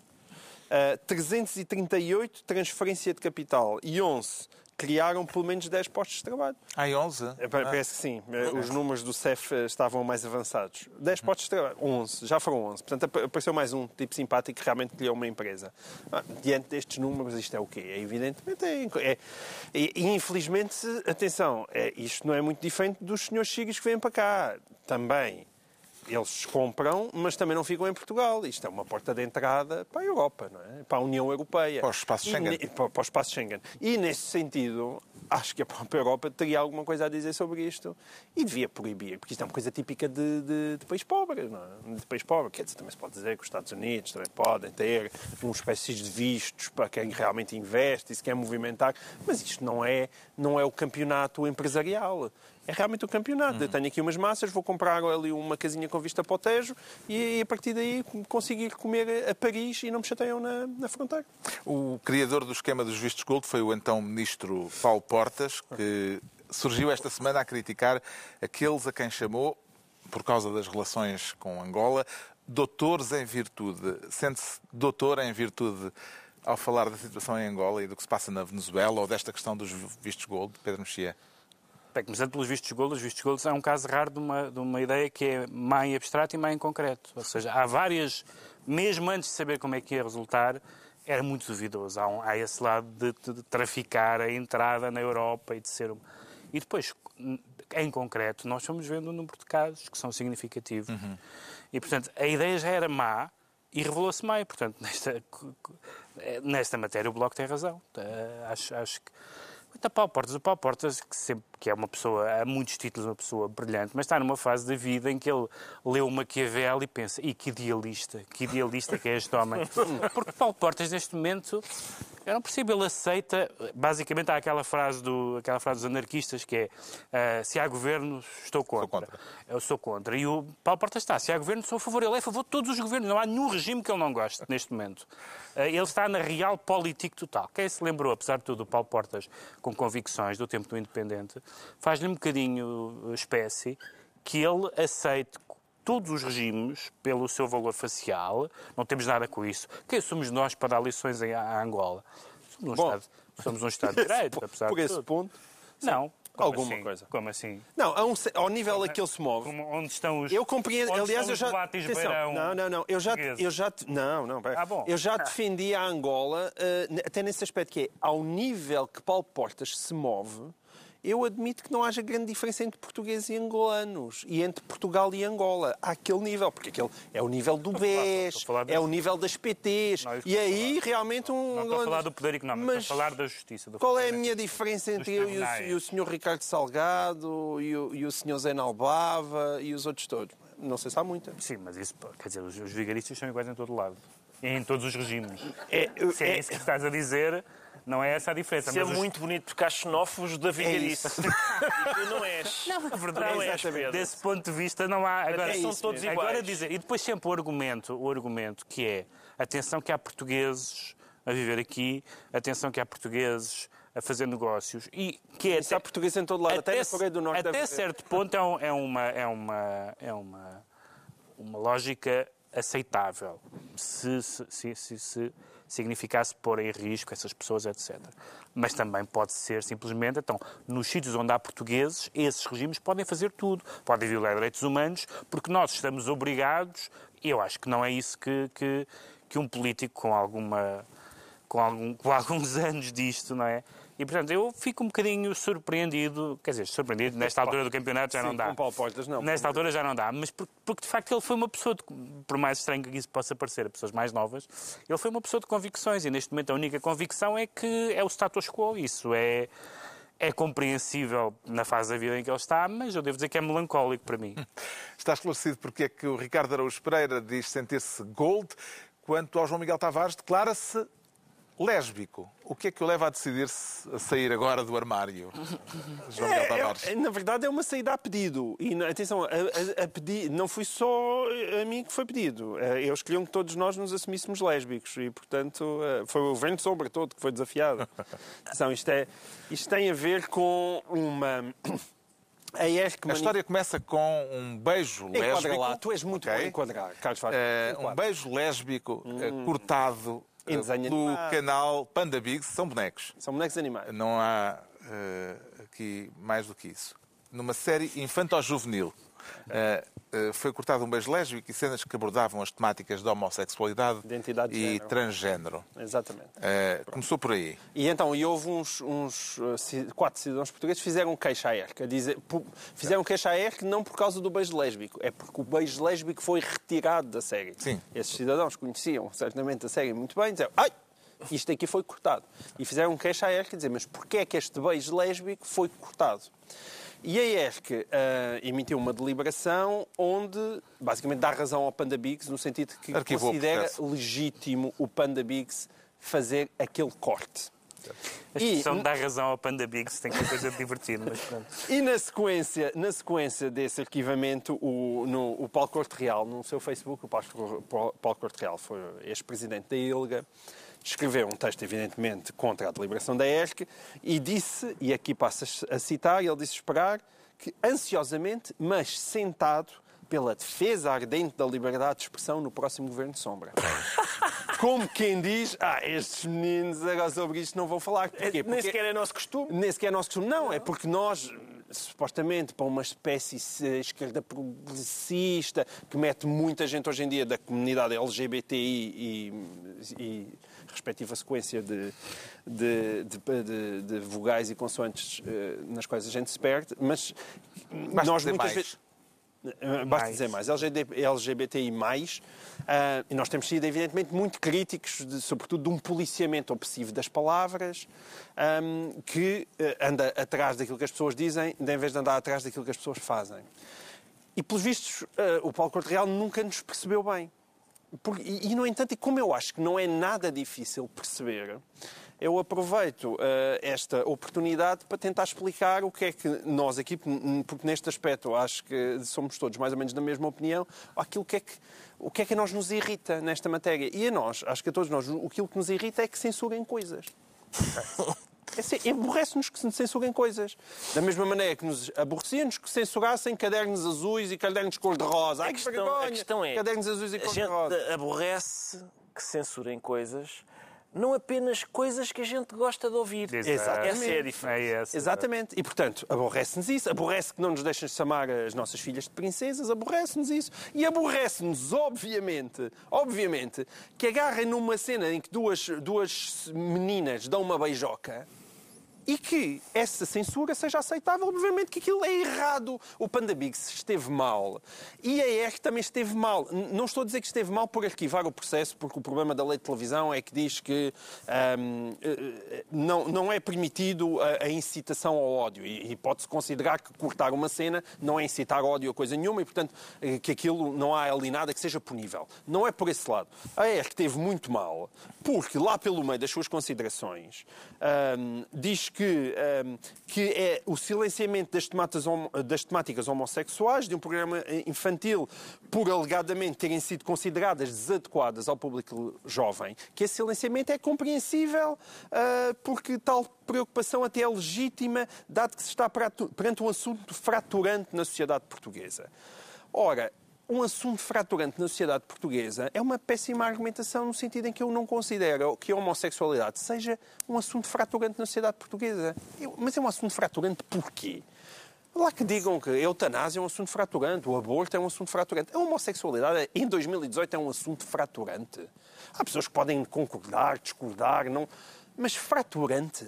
Uh, 338 transferência de capital e 11 criaram pelo menos 10 postos de trabalho. Ah, e 11? É, parece que sim. Os números do CEF estavam mais avançados. 10 postos de trabalho. 11. Já foram 11. Portanto, apareceu mais um tipo simpático que realmente criou uma empresa. Ah, diante destes números, isto é o quê? É evidentemente... É, é, e, infelizmente, atenção, é, isto não é muito diferente dos senhores chigos que vêm para cá. Também eles compram, mas também não ficam em Portugal. Isto é uma porta de entrada para a Europa, não é? para a União Europeia. Para o espaço Schengen. E, para, para o espaço Schengen. E, nesse sentido, acho que a própria Europa teria alguma coisa a dizer sobre isto e devia proibir, porque isto é uma coisa típica de, de, de país pobre, não é? De país pobre. Quer dizer, também se pode dizer que os Estados Unidos também podem ter uma espécie de vistos para quem realmente investe e se quer movimentar, mas isto não é, não é o campeonato empresarial é realmente o campeonato. Uhum. Eu tenho aqui umas massas, vou comprar ali uma casinha com vista para o Tejo e, a partir daí conseguir comer a Paris e não me chateiam na, na fronteira. O criador do esquema dos vistos gold foi o então ministro Paulo Portas, que surgiu esta semana a criticar aqueles a quem chamou, por causa das relações com Angola, doutores em virtude. Sente-se doutor em virtude ao falar da situação em Angola e do que se passa na Venezuela ou desta questão dos vistos gold, Pedro Mexia? Bem, começando pelos vistos golos, os vistos golos é um caso raro de uma, de uma ideia que é má em abstrato e má em concreto. Ou seja, há várias, mesmo antes de saber como é que ia resultar, era muito duvidoso. Há, um, há esse lado de, de, traficar a entrada na Europa e de ser. Um... E depois, em concreto, nós fomos vendo um número de casos que são significativos. Uhum. E, portanto, a ideia já era má e revelou-se má. E, portanto, nesta, nesta matéria, o Bloco tem razão. Uh, acho, acho que Quanto a Paulo Portas, o Paulo Portas, que, sempre, que é uma pessoa, há muitos títulos, uma pessoa brilhante, mas está numa fase da vida em que ele leu Maquiavel e pensa, e que idealista, que idealista que é este homem. Porque Paulo Portas, neste momento, eu não percebo, ele aceita, basicamente há aquela frase, do, aquela frase dos anarquistas que é uh, se há governo, estou contra. Sou contra. Eu sou contra. E o Paulo Portas está, se há governo, sou a favor. Ele é a favor de todos os governos. Não há nenhum regime que ele não goste neste momento. Uh, ele está na real política total. Quem se lembrou, apesar de tudo, o Paulo Portas com convicções do tempo do Independente, faz-lhe um bocadinho espécie que ele aceite todos os regimes pelo seu valor facial, não temos nada com isso. Quem somos nós para dar lições a Angola? Somos um, Bom, Estado, somos um Estado de Direito, apesar por de esse tudo. ponto. Não, alguma assim? coisa. Como assim? Não, um, ao nível como, a que ele se move. Como, onde estão os. Eu compreendo. Aliás, eu já. Atenção, não, não, não. Eu já, eu já. Não, não. Ah, bom. Eu já ah. defendi a Angola, uh, até nesse aspecto que é, ao nível que Paulo Portas se move eu admito que não haja grande diferença entre portugueses e angolanos e entre Portugal e Angola. Há aquele nível, porque aquele é o nível do BES, é o nível das PTs. Não, e aí realmente um. Não estou a falar do poder económico, Mas estou a falar da justiça. qual é a minha diferença entre eu e o, e o Sr. Ricardo Salgado e o, e o Sr. Zé Nalbava e os outros todos? Não sei se há muita. Sim, mas isso, quer dizer, os, vigaristas são iguais em todo lado. Em todos os regimes. É, se é, é isso que estás a dizer, não é essa a diferença. Isso é os... muito bonito porque há xenófobos da vigarice. É e tu não és. Não, a verdade não é és, Desse ponto de vista não há. Agora, é são todos iguais. Agora dizer, e depois sempre o argumento, o argumento que é atenção que há portugueses a viver aqui, atenção que há portugueses a fazer negócios e que é Isso até, há português em todo lado, até, até do Norte. Até certo ponto é, um, é, uma é uma é uma uma lógica aceitável se se, se, se, se significasse pôr em risco essas pessoas, etc. Mas também pode ser simplesmente, então, nos sítios onde há portugueses, esses regimes podem fazer tudo, podem violar direitos humanos, porque nós estamos obrigados, eu acho que não é isso que, que, que um político com alguma. Com, algum, com alguns anos disto, não é? E, portanto, eu fico um bocadinho surpreendido, quer dizer, surpreendido, nesta altura do campeonato já Sim, não dá. Com Paulo Portas, não. Nesta altura já não dá, mas porque, porque, de facto ele foi uma pessoa, de, por mais estranho que isso possa parecer a pessoas mais novas, ele foi uma pessoa de convicções e neste momento a única convicção é que é o status quo. Isso é, é compreensível na fase da vida em que ele está, mas eu devo dizer que é melancólico para mim. Está esclarecido porque é que o Ricardo Araújo Pereira diz sentir-se gold, quanto ao João Miguel Tavares declara-se lésbico. O que é que o leva a decidir-se a sair agora do armário? João é, Tavares. É, na verdade, é uma saída a pedido. E atenção, a, a, a pedir, não foi só a mim que foi pedido. Eles queriam que todos nós nos assumíssemos lésbicos e, portanto, eh, foi o vento sobre todo que foi desafiado. Atenção, isto, é, isto tem a ver com uma A história começa com um beijo Enquadra lésbico. lá, tu és muito ok? bom enquadrar, Carlos Vaz. Eh, um beijo lésbico eh, cortado Em eh, desenho pelo animado. canal Panda Bigs. São bonecos. São bonecos animados. Não há eh, aqui mais do que isso. Numa série infanto-juvenil. Eh, eh, foi cortado um beijo lésbico e cenas que abordavam as temáticas da homossexualidade Identidade de e género. transgénero. Exatamente. Eh, começou por aí. E então, e houve uns, uns quatro cidadãos portugueses que fizeram queixa à ERC. Dizer, fizeram queixa à ERC não por causa do beijo lésbico, é porque o beijo lésbico foi retirado da série. Sim. Esses cidadãos conheciam certamente a série muito bem e diziam, ai, isto aqui foi cortado. E fizeram queixa à ERC a dizer, mas porquê é que este beijo lésbico foi cortado? E a ERC ah, emitiu uma deliberação onde, basicamente, dá razão ao Panda Bigs no sentido de que Arquivou considera legítimo o Panda Bigs fazer aquele corte. A E- expressão dá razão ao Panda Bigs tem que ser coisa divertida, mas pronto. E na sequência, na sequência desse arquivamento, o, no, o Paulo Corte Real, no seu Facebook, o Paulo, Paulo Corte Real foi ex-presidente da ILGA, escreveu um texto, evidentemente, contra a deliberação da ERC e disse, e aqui passa a citar, ele disse esperar que ansiosamente, mas sentado, pela defesa ardente da liberdade de expressão no próximo Governo de Sombra. Como quem diz, ah, estes meninos agora sobre isto não vão falar. Porquê? Nem Porque- sequer é nosso costume. nem sequer é nosso costume. Não, é porque nós, supostamente, para uma espécie de esquerda progressista, que mete muita gente hoje em dia da comunidade LGBTI e, e respectiva sequência de, de, de- de- de vogais e consoantes eh, nas quais a gente se perde, mas Basta nós muitas mais. vezes... Basta Mais. dizer mais. LGBTI+, ah, e nós temos sido, evidentemente, muito críticos, de- sobretudo, de um policiamento obsessivo das palavras, ahm, que ah, anda atrás daquilo que as pessoas dizem, em vez de andar atrás daquilo que as pessoas fazem. E, pelos vistos, ah, o Paulo Corte Real nunca nos percebeu bem. Porque- e, no entanto, e como eu acho que não é nada difícil perceber, eu aproveito eh, esta oportunidade para tentar explicar o que é que nós aqui, porque neste aspecto acho que somos todos mais ou menos da mesma opinião, aquilo que é que, o que é que a nós nos irrita nesta matéria. E a nós, acho que a todos nós, aquilo que nos irrita é que censurem coisas. É assim, Aborrece-nos que se censurem coisas. Da mesma maneira que nos aborrecia-nos que censurassem cadernos azuis e cadernos cor-de-rosa. Ai, A que questão, vergonha! a questão é. Cadernos azuis e cor-de-rosa. aborrece que censurem coisas, não apenas coisas que a gente gosta de ouvir. Exatamente. Essa é a diferença. É essa. Exatamente. E, portanto, aborrece-nos isso. Aborrece que não nos deixem chamar as nossas filhas de princesas. Aborrece-nos isso. E aborrece-nos, obviamente, obviamente, que agarrem numa cena em que duas, duas meninas dão uma beijoca e que essa censura seja aceitável. Obviamente que aquilo é errado. O Panda Bigs esteve mal. E a ERC também esteve mal. Não estou a dizer que esteve mal por arquivar o processo, porque o problema da lei de televisão é que diz que ahm, eh, não, não é permitido a, a incitação ao ódio. E, e pode-se considerar que cortar uma cena não é incitar ódio a coisa nenhuma e, portanto, eh, que aquilo não há ali nada que seja punível. Não é por esse lado. A ERC teve muito mal, porque lá pelo meio das suas considerações ahm, diz que, ahm, que é o silenciamento das das temáticas homossexuais de um programa eh, infantil por alegadamente terem sido consideradas desadequadas ao público jovem, que esse silenciamento é compreensível ah, porque tal preocupação até é legítima, dado que se está perante um assunto fraturante na sociedade portuguesa. Ora, um assunto fraturante na sociedade portuguesa é uma péssima argumentação no sentido em que eu não considero que a homossexualidade seja um assunto fraturante na sociedade portuguesa. Eu- mas é um assunto fraturante porquê? Lá que digam que a eutanásia é um assunto fraturante, o aborto é um assunto fraturante. A homossexualidade em 2018 é um assunto fraturante. Há pessoas que podem concordar, discordar, não... mas fraturante?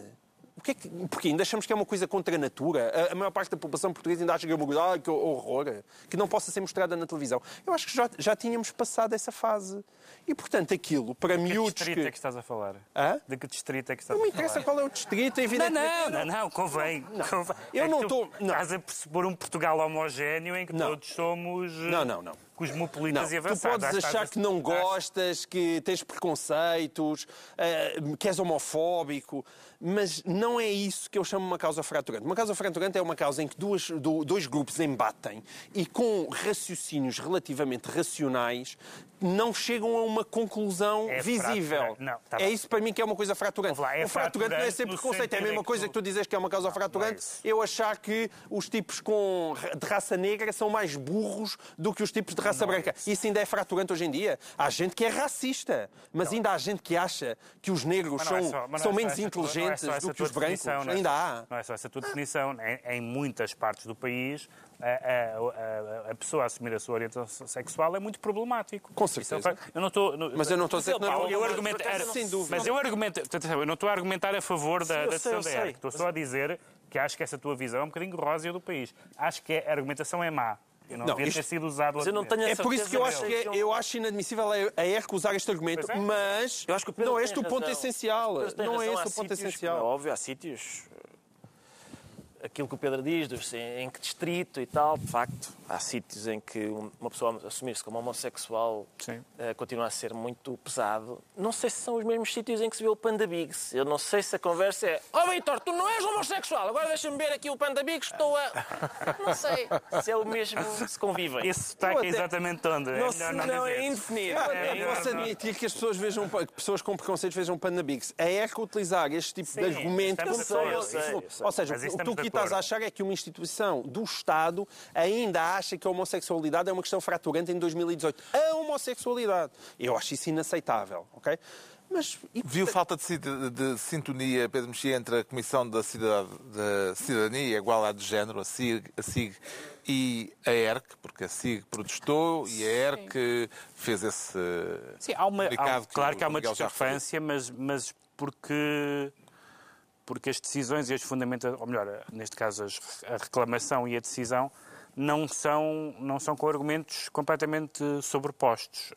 O que é que, porque ainda achamos que é uma coisa contra a natura. A, a maior parte da população portuguesa ainda acha que é "Ai, que horror, que não possa ser mostrada na televisão. Eu acho que já, já tínhamos passado essa fase. E, portanto, aquilo, para De que miúdos distrito é que... que estás a falar? Hã? De que distrito é que estás Não me a falar? interessa qual é o distrito, é Não, evidentemente. não, não, não, convém. convém. eu É que não estou- não. Estás a pressupor um Portugal homogéneo em que Não. todos somos. Não, não, não. Cosmopolitas Não, e tu avançados. podes achar que não acho- gostas, que tens preconceitos, eh, que és homofóbico, mas não é isso que eu chamo uma causa fraturante. Uma causa fraturante é uma causa em que duas- do- dois grupos embatem e com raciocínios relativamente racionais não chegam a uma conclusão É visível. fraturante. Não, tá é bem. isso para mim que é uma coisa fraturante. Lá, é o fraturante não é fraturante no preconceito, é a mesma que coisa tu- que tu dizes que é uma causa fraturante, isso. eu achar que os tipos com, de raça negra são mais burros do que os tipos de raça branca. Isso ainda é fraturante hoje em dia. Há gente que é racista, mas ainda há gente que acha que os negros é são, só- são é só menos tua- inteligentes é essa do que os brancos. é ainda há. Não é só essa tua definição. Em, em muitas partes do país, a, a- a- pessoa assumir a sua orientação sexual é muito problemático. Com certeza. eu não estou, Mas eu não estou a dizer que não eu, argumento, acaso, sem dúvida. Mas eu argumento, eu não estou a argumentar a favor da, da sei, da. ERC. Estou só a dizer que acho que essa tua visão é um bocadinho rósea do país. Acho que a argumentação é má. Eu não, Não, devia ter isto- sido usado eu não tenho a É por isso que eu acho, que é, eu acho inadmissível a ERC usar este argumento, é. mas Eu acho que o Pedro não é este o ponto razão. essencial. Não é há o ponto essencial. É óbvio, há sítios. Aquilo que o Pedro diz, dos- em que distrito e tal, de facto, há sítios em que um- uma pessoa assumir-se como homossexual Sim. eh, continua a ser muito pesado. Não sei se são os mesmos sítios em que se vê o Panda Bigs. Eu não sei se a conversa é Ó oh, Vitor, tu não és homossexual, agora deixa-me ver aqui o Panda Bigs, estou a. Não sei se é o mesmo, se convivem. Esse sotaque é exatamente onde? É Não, melhor se- não não, é indefinido. Eu É, não posso admitir que as pessoas vejam que pessoas com preconceitos vejam Panda Bigs. A ERC utilizar este tipo de argumento. estamos de sei, eu sei. Ou seja, o que de estás a achar é que uma instituição do Estado ainda acha que a homossexualidade é uma questão fraturante em 2018. A homossexualidade. Eu acho isso inaceitável, ok? Mas e Viu falta de, cid- de sintonia, Pedro Mexia, entre a Comissão da, Cidade, da Cidadania e a Igualdade de Género, a SIG, a SIG e a ERC, porque a SIG protestou e a ERC fez esse Sim, há uma, há- claro o que há uma discrepância, mas, mas porque, porque as decisões e as fundamentos, ou melhor, neste caso as- a reclamação e a decisão, não são, não são com argumentos completamente sobrepostos.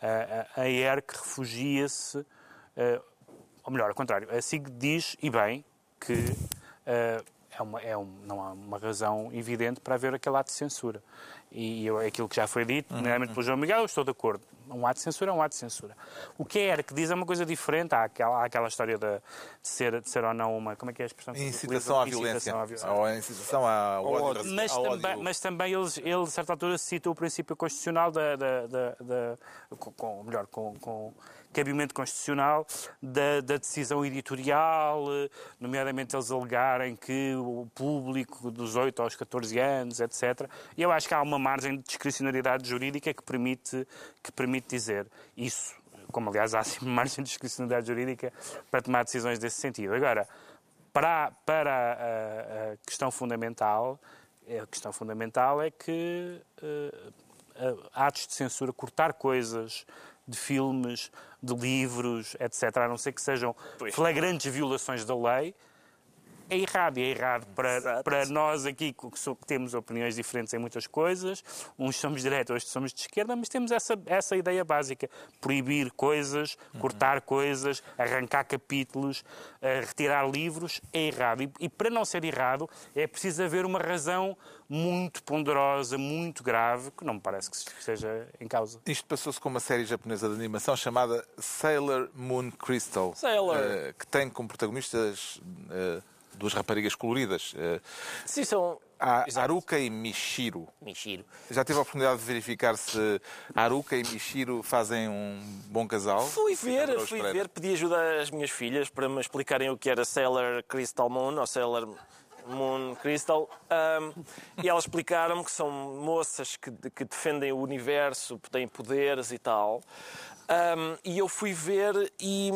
Eh, a ERC refugia-se, eh, ou melhor, ao contrário, a SIG diz, e bem, que eh, é uma, é um, não há uma razão evidente para haver aquele ato de censura. E eu, é aquilo que já foi dito, nomeadamente pelo João Miguel, eu estou de acordo. Um ato de censura é um ato de censura. O que é que diz é uma coisa diferente. Há aquela, há aquela história de, de ser, de ser ou não uma. Como é que é a expressão? que se Incitação à violência. Incitação à violência. Ou incitação ao ódio. ódio. Mas ao ódio. também, mas também eles, ele, a certa altura, cita o princípio constitucional da. da, da, da- com, melhor, com, com cabimento constitucional da, da decisão editorial, nomeadamente eles alegarem que o público dos 8 aos 14 anos, etc. E eu acho que há uma margem de discricionariedade jurídica que permite, que permite dizer isso. Como, aliás, há sempre margem de discricionariedade jurídica para tomar decisões desse sentido. Agora, para, para a, a questão fundamental, a questão fundamental é que eh, eh, atos de censura, cortar coisas de filmes, de livros, etc., a não ser que sejam flagrantes violações da lei, é errado. E é errado para, Exato. para nós aqui que temos opiniões diferentes em muitas coisas. Uns somos de direita, outros somos de esquerda, mas temos essa, essa ideia básica. Proibir coisas, cortar coisas, arrancar capítulos, eh, retirar livros, é errado. E, e para não ser errado, é preciso haver uma razão muito ponderosa, muito grave, que não me parece que esteja em causa. Isto passou-se com uma série japonesa de animação chamada Sailor Moon Crystal. Sailor. eh, que tem como protagonistas eh, duas raparigas coloridas. eh, Sim, são. a. Haruka e Michiro. Michiro. Já tive a oportunidade de verificar se Haruka e Michiro fazem um bom casal? Fui ver, fui ver, pedi ajuda às minhas filhas para me explicarem o que era Sailor Crystal Moon ou Sailor Moon Crystal. Ahm, e elas explicaram-me que são moças que, que defendem o universo, têm poderes e tal. Ahm, e eu fui ver e,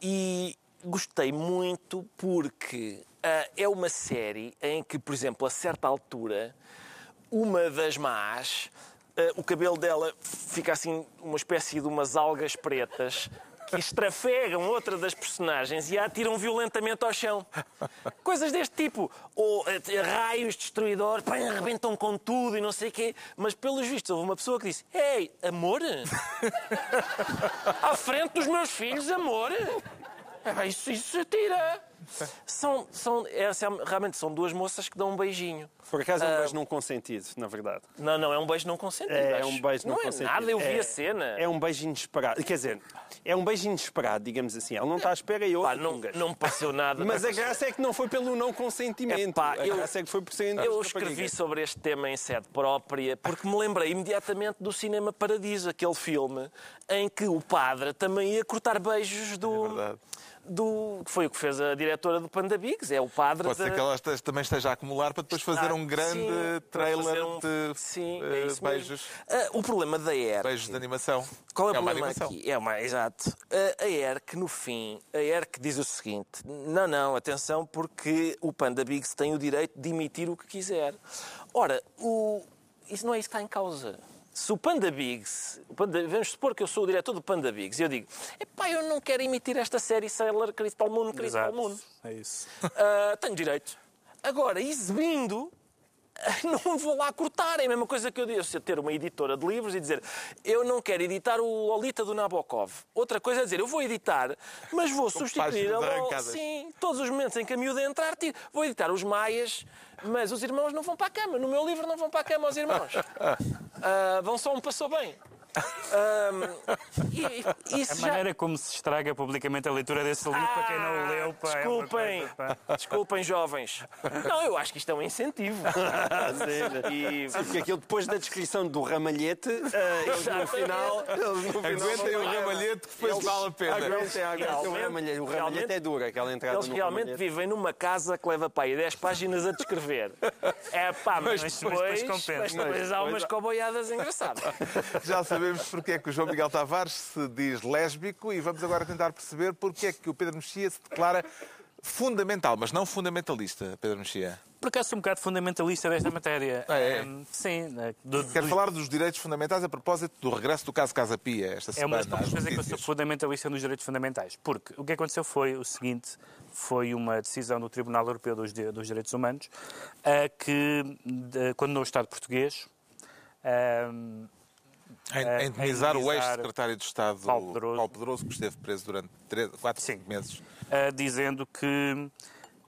e gostei muito porque ah, é uma série em que, por exemplo, a certa altura, uma das más, eh, o cabelo dela fica assim uma espécie de umas algas pretas que estrafegam outra das personagens e a atiram violentamente ao chão. Coisas deste tipo. Ou eh, raios destruidores, pá, arrebentam com tudo e não sei o quê. Mas, pelos vistos, houve uma pessoa que disse Ei, amor? À frente dos meus filhos, amor? Ah, Isso, isso atira. São, são, é, realmente são duas moças que dão um beijinho. Por acaso é um beijo não consentido, na verdade. Não, não, é um beijo não consentido. É, acho. um beijo não, não consentido. é nada, eu vi é, a cena. É um beijo inesperado. Quer dizer, é um beijo inesperado, digamos assim. Ela não está à espera e eu. Pá, não, não me pareceu nada. Mas a graça é que não foi pelo não consentimento. Epá, a eu- graça é que foi por ser Eu escrevi sobre este tema em sede própria porque me lembrei imediatamente do Cinema Paradiso, aquele filme em que o padre também ia cortar beijos do. É verdade. Do que foi o que fez a diretora do Panda Bigs, é o padre Pode ser que ela este- também esteja a acumular para depois fazer Ah, um grande sim, trailer um- de sim, eh, é mesmo. beijos, Ah, o problema da ERC. beijos de animação. Qual é o uma problema aqui? É uma, exato. A, a ERC, no fim, a ERC diz o seguinte: não, não, atenção, porque o Panda Bigs tem o direito de emitir o que quiser. Ora, o, isso não é isso que está em causa. Se o Panda Bigs, o Panda- vamos supor que eu sou o diretor do Panda Bigs, e eu digo, epá, eu não quero emitir esta série Sailor Crystal Moon, Crystal Moon. É isso. Ah, tenho direito. Agora, exibindo, não vou lá cortar. É a mesma coisa que eu disse, ter uma editora de livros e dizer eu não quero editar o Lolita do Nabokov. Outra coisa é dizer eu vou editar, mas vou substituir a páginas Lol... arrancadas. Sim, todos os momentos em que a miúda entrar, tiro. vou editar os maias, mas os irmãos não vão para a cama. No meu livro não vão para a cama os irmãos. Ah, vão só um passou bem. Ah, e- isso A já- maneira como se estraga publicamente a leitura desse livro, para quem não o leu, pá, é Desculpem, coisa, pá. desculpem, jovens. Não, eu acho que isto é um incentivo. E porque aquilo depois da descrição do ramalhete, eh, eles no final. Eles no final Aguentem o ramalhete que depois vale a pena. Aguentem, aguentem o ramalhete. O ramalhete realmente- é duro, aquela entrada Eles no realmente ramalhete. vivem numa casa que leva para aí 10 páginas a descrever. É pá, mas, Mas depois, depois mas depois há umas coboiadas engraçadas. Já sabemos porque é que o João Miguel Tavares se diz lésbico e vamos agora tentar perceber porque é que o Pedro Mexia se declara fundamental, mas não fundamentalista, Pedro Mexia. Por acaso sou um bocado fundamentalista desta matéria. Ah, é? Hum, sim. né, do- Quero do- falar dos direitos fundamentais a propósito do regresso do caso Casa Pia esta É semana. uma das poucas vezes que eu sou fundamentalista nos direitos fundamentais. Porque o que aconteceu foi o seguinte: foi uma decisão do Tribunal Europeu dos, dos Direitos Humanos eh, que de- condenou o Estado português ehm, A- em indenizar o ex-secretário de Estado Paulo Pedroso. Paulo Pedroso, que esteve preso durante 4, Sim. 5 meses. eh, dizendo que,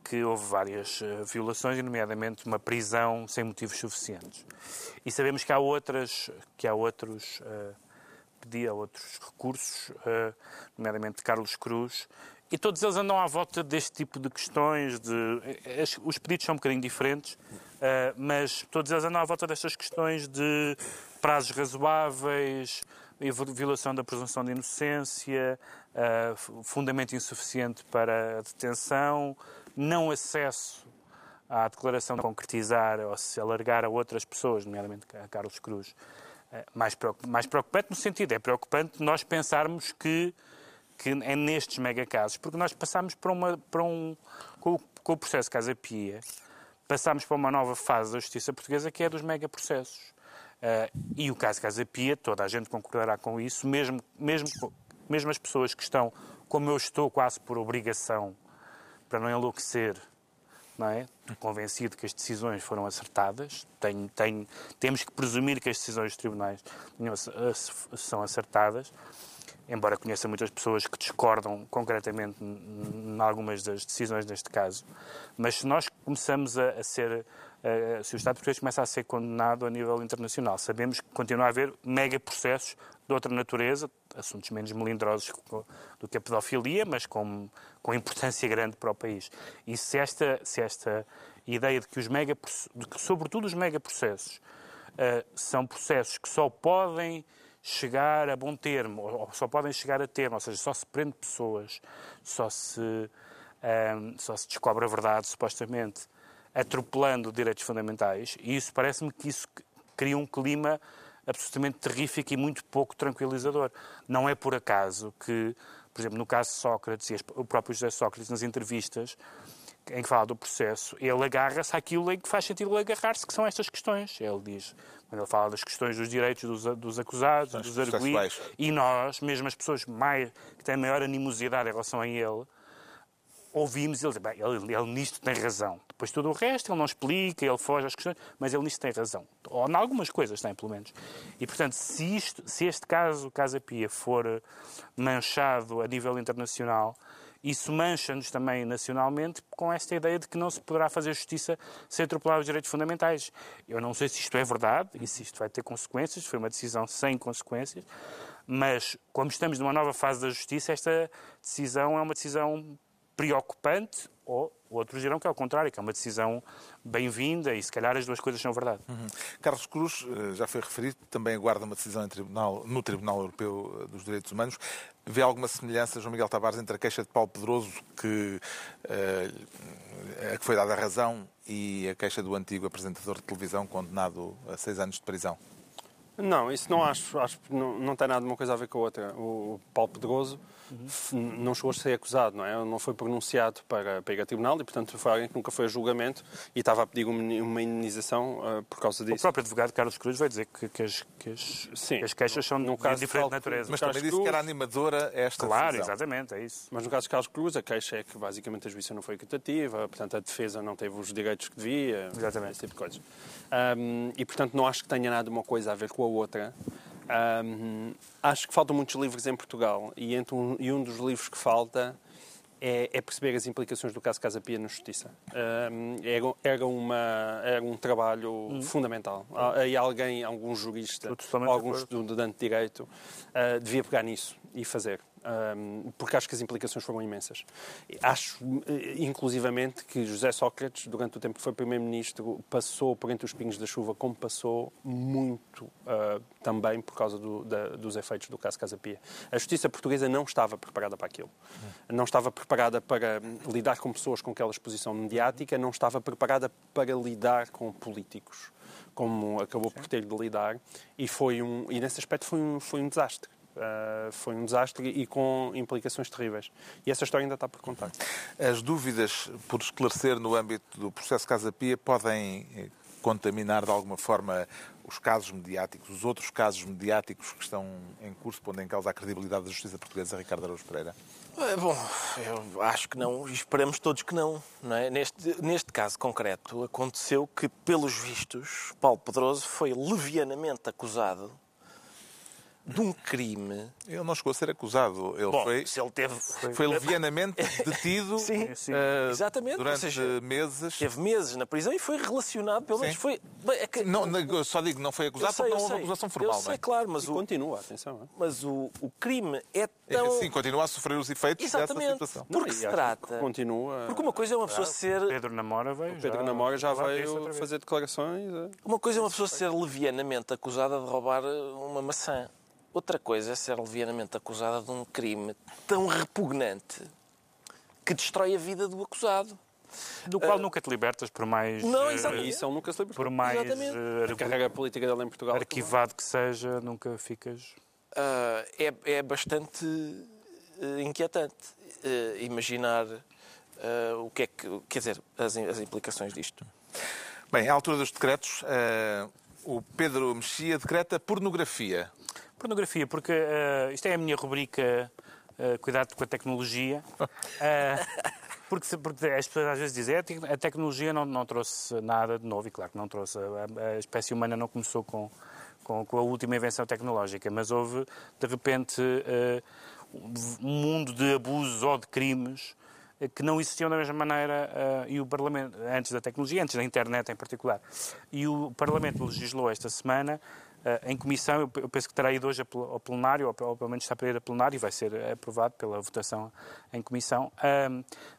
que houve várias eh, violações, nomeadamente uma prisão sem motivos suficientes. E sabemos que há outras, que há outros, pedia outros recursos, eh, nomeadamente Carlos Cruz, e todos eles andam à volta deste tipo de questões. De, os pedidos são um bocadinho diferentes, mas todos eles andam à volta destas questões de prazos razoáveis, violação da presunção de inocência, eh, fundamento insuficiente para a detenção, não acesso à declaração de concretizar ou se alargar a outras pessoas, nomeadamente a Carlos Cruz. Eh, Mais mais preocupante no sentido, é preocupante nós pensarmos que, que é nestes megacasos, porque nós passamos para, uma, para um. Com com o processo Casa Pia, passámos para uma nova fase da justiça portuguesa que é dos megaprocessos. Eh, e o caso Casa Pia, toda a gente concordará com isso, mesmo, mesmo, mesmo as pessoas que estão, como eu estou, quase por obrigação, para não enlouquecer, não é? Convencido que as decisões foram acertadas. Tenho, tenho, temos que presumir que as decisões dos tribunais tinham- são acertadas, embora conheça muitas pessoas que discordam concretamente em algumas das decisões neste caso. Mas se nós começamos a, a ser, a- se o Estado português começa a ser condenado a nível internacional, sabemos que continua a haver mega processos de outra natureza, assuntos menos melindrosos do que a pedofilia, mas com, com importância grande para o país. E se esta, se esta ideia de que os mega, de que sobretudo os megaprocessos uh, são processos que só podem chegar a bom termo, ou só podem chegar a termo, ou seja, só se prende pessoas, só se, um, só se descobre a verdade, supostamente, atropelando direitos fundamentais, e isso parece-me que isso cria um clima absolutamente terrífico e muito pouco tranquilizador. Não é por acaso que, por exemplo, no caso de Sócrates, e o próprio José Sócrates, nas entrevistas em que fala do processo, ele agarra-se àquilo em que faz sentido agarrar-se, que são estas questões. Ele diz, quando ele fala das questões dos direitos dos, dos acusados, dos arguídos, e nós, mesmo as pessoas mais, que têm maior animosidade em relação a ele, ouvimos ele bem, ele, ele nisto tem razão. Depois tudo o resto ele não explica, ele foge às questões, mas ele nisto tem razão. Ou em algumas coisas tem, pelo menos. E, portanto, se, isto, se este caso, Casa Pia, for manchado a nível internacional, isso mancha-nos também nacionalmente com esta ideia de que não se poderá fazer justiça sem atropelar os direitos fundamentais. Eu não sei se isto é verdade e se isto vai ter consequências, foi uma decisão sem consequências, mas como estamos numa nova fase da justiça, esta decisão é uma decisão preocupante ou outros dirão que é o contrário, que é uma decisão bem-vinda e se calhar as duas coisas são verdade. Uhum. Carlos Cruz, eh, já foi referido, também aguarda uma decisão tribunal, no Tribunal Europeu dos Direitos Humanos. Vê alguma semelhança, João Miguel Tavares, entre a queixa de Paulo Pedroso, que, a que foi dada a razão, e a queixa do antigo apresentador de televisão condenado a seis anos de prisão? Não, isso não acho. Acho que não, não tem nada uma coisa a ver com a outra. O Paulo Pedroso uhum. não chegou a ser acusado, não é? Ele não foi pronunciado para, para ir a tribunal e, portanto, foi alguém que nunca foi a julgamento e estava a pedir uma indenização uh, por causa disso. O próprio advogado Carlos Cruz vai dizer que, que, as, que, as, Sim. que as, queixas são no de diferente natureza. Mas também disse que era animadora esta Claro, decisão. exatamente, é isso. Mas no caso de Carlos Cruz, a queixa é que basicamente a justiça não foi equitativa, portanto a defesa não teve os direitos que devia, exatamente. esse tipo de coisas. Um, e, portanto, não acho que tenha nada uma coisa a ver com a outra. Um, acho que faltam muitos livros em Portugal e, entre um, e um dos livros que falta é, é, perceber as implicações do caso Casa Pia na Justiça. Um, era, era, uma, era um trabalho hum. fundamental. E alguém, algum jurista, algum estudante de direito, uh, devia pegar nisso e fazer porque acho que as implicações foram imensas. Acho, eh, inclusivamente, que José Sócrates, durante o tempo que foi Primeiro-Ministro, passou por entre os pingos da chuva, como passou muito uh, também por causa do, da, dos efeitos do caso Casa Pia. A justiça portuguesa não estava preparada para aquilo. Não estava preparada para lidar com pessoas com aquela exposição mediática, não estava preparada para lidar com políticos, como acabou por ter de lidar, e, foi um, e nesse aspecto foi um, foi um desastre. Uh, foi um desastre e com implicações terríveis. E essa história ainda está por contar. As dúvidas por esclarecer no âmbito do processo Casa Pia podem eh, contaminar de alguma forma os casos mediáticos, os outros casos mediáticos que estão em curso, pondo em causa a credibilidade da justiça portuguesa, Ricardo Araújo Pereira? É, bom, eu acho que não, e esperamos todos que não. não é? neste, neste caso concreto, aconteceu que, pelos vistos, Paulo Pedroso foi levianamente acusado de um crime. Ele não chegou a ser acusado. Ele Bom, foi, se ele teve... foi, foi levianamente detido sim, sim. Uh, Exatamente. durante seja, meses. Teve meses na prisão e foi relacionado, pelo menos foi. É que... não, não, só digo não foi acusado sei, porque não houve acusação formal. Eu sei, é? claro, mas e o... continua, atenção. É? Mas o, o crime é tão. É, sim, continua a sofrer os efeitos Exatamente. dessa situação. Porque não, se trata. Continua. Porque uma coisa é uma pessoa ser. Pedro Namora veio. O Pedro já, Namora já veio fazer declarações. É. Uma coisa é uma pessoa ser levianamente acusada de roubar uma maçã. Outra coisa é ser levianamente acusada de um crime tão repugnante que destrói a vida do acusado. Do qual uh, nunca te libertas, por mais. Não, exatamente. Isso ele nunca se libertou. Por mais. Uh, a carreira política dele em Portugal. Arquivado que seja, nunca ficas. Uh, é, é bastante inquietante imaginar o que é que. Quer dizer, as, as implicações disto. Bem, à altura dos decretos, o Pedro Mexia decreta pornografia. Pornografia, porque uh, isto é a minha rubrica uh, Cuidado com a tecnologia. Uh, porque, porque as pessoas às vezes dizem que a tecnologia não, não trouxe nada de novo, e claro que não trouxe. A, a espécie humana não começou com, com, com, a última invenção tecnológica, mas houve, de repente, um mundo de abusos ou de crimes que não existiam da mesma maneira e o Parlamento, antes da tecnologia, antes da internet em particular. E o Parlamento legislou esta semana em comissão, eu penso que terá ido hoje ao plenário, ou pelo menos está para ir a plenário, e vai ser aprovado pela votação em comissão,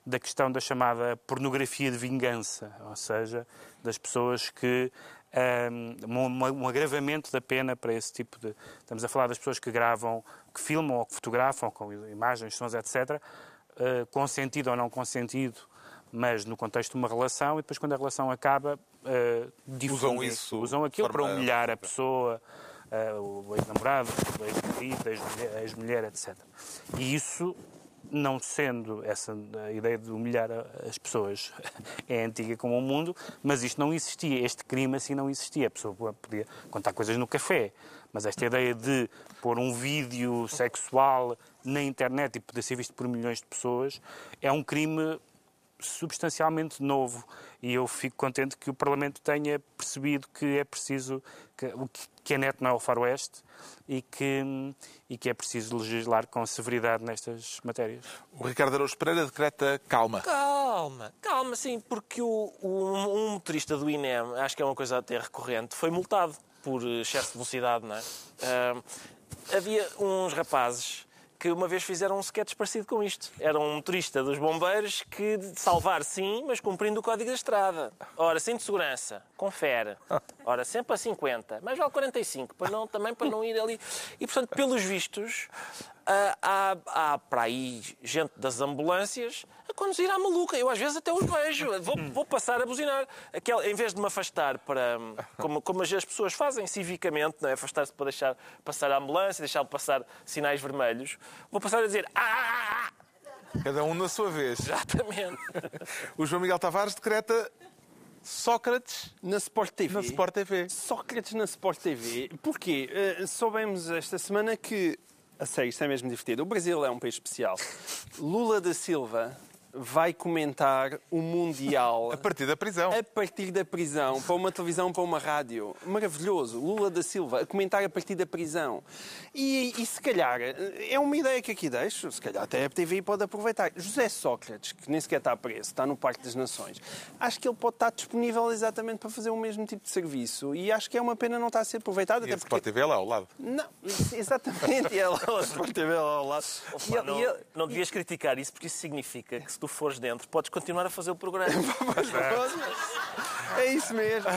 da questão da chamada pornografia de vingança, ou seja, das pessoas que. Um, agravamento da pena para esse tipo de. Estamos a falar das pessoas que gravam, que filmam ou que fotografam com imagens, sons, etc., uh, consentido ou não consentido, mas no contexto de uma relação, e depois, quando a relação acaba, uh, usam isso. Usam aquilo para humilhar a pessoa, uh, o ex-namorado, o ex-marido, a ex-mulher, etc. E isso, não sendo essa ideia de humilhar as pessoas, é antiga como o mundo, mas isto não existia. Este crime assim não existia. A pessoa podia contar coisas no café, mas esta ideia de pôr um vídeo sexual na internet e poder ser visto por milhões de pessoas é um crime substancialmente novo e eu fico contente que o Parlamento tenha percebido que é preciso que, que a net não é o faroeste e que, e que é preciso legislar com severidade nestas matérias. O Ricardo Araújo Pereira decreta calma. Calma, calma, sim, porque o, o, um motorista do INEM, acho que é uma coisa até recorrente, foi multado por excesso de velocidade, não é? Uh, havia uns rapazes que uma vez fizeram um sketch parecido com isto. Era um motorista dos bombeiros que, salvar sim, mas cumprindo o código da estrada. Ora, sem de segurança, confere. Ora, sempre a 50, mas vale 45, para não, também para não ir ali. E, portanto, pelos vistos, há, há, há para aí gente das ambulâncias a conduzir à maluca. Eu às vezes até os vejo. Vou, vou passar a buzinar. Aquela, em vez de me afastar para. Como, como as pessoas fazem civicamente, não é? afastar-se para deixar passar a ambulância, deixar passar sinais vermelhos, vou passar a dizer. Ah! Cada um na sua vez. Exatamente. o João Miguel Tavares decreta Sócrates na Sport TV. Na Sport TV. Sócrates na Sport TV. Porquê? Uh, soubemos esta semana que. A sério, isto é mesmo divertido. O Brasil é um país especial. Lula da Silva vai comentar o Mundial. A partir da prisão. A partir da prisão, para uma televisão, para uma rádio. Maravilhoso. Lula da Silva a comentar a partir da prisão. E, e se calhar, é uma ideia que aqui deixo, se calhar até a TV pode aproveitar. José Sócrates, que nem sequer está preso, está no Parque das Nações, acho que ele pode estar disponível exatamente para fazer o mesmo tipo de serviço. E acho que é uma pena não estar a ser aproveitado. E até a porque... Sport TV é lá ao lado. Não, exatamente. é lá, a Sport TV é lá ao lado. Opa, e, não, e, não devias criticar isso, porque isso significa que se tu fores dentro, podes continuar a fazer o programa. é isso mesmo.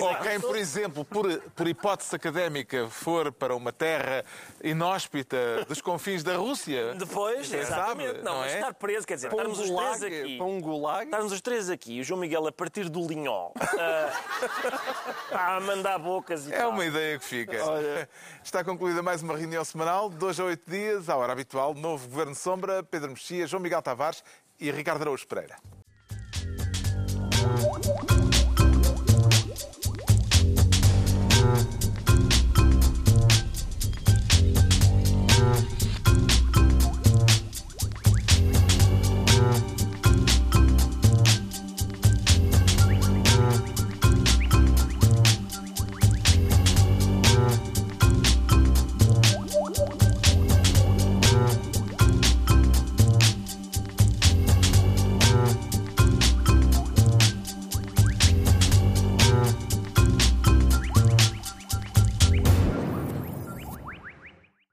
Ou quem, por exemplo, por, por hipótese académica, for para uma terra inóspita dos confins da Rússia. Depois, exatamente. Sabe, não, não é? estar preso, quer dizer, para estarmos um os três aqui. Para um gulag. Estarmos os três aqui, o João Miguel a partir do Linhó uh, a mandar bocas e É tal. uma ideia que fica. Olha. Está concluída mais uma reunião semanal, de dois a oito dias, à hora habitual, novo Governo Sombra, Pedro Mexia, João Miguel Tavares e Ricardo Araújo Pereira. あ!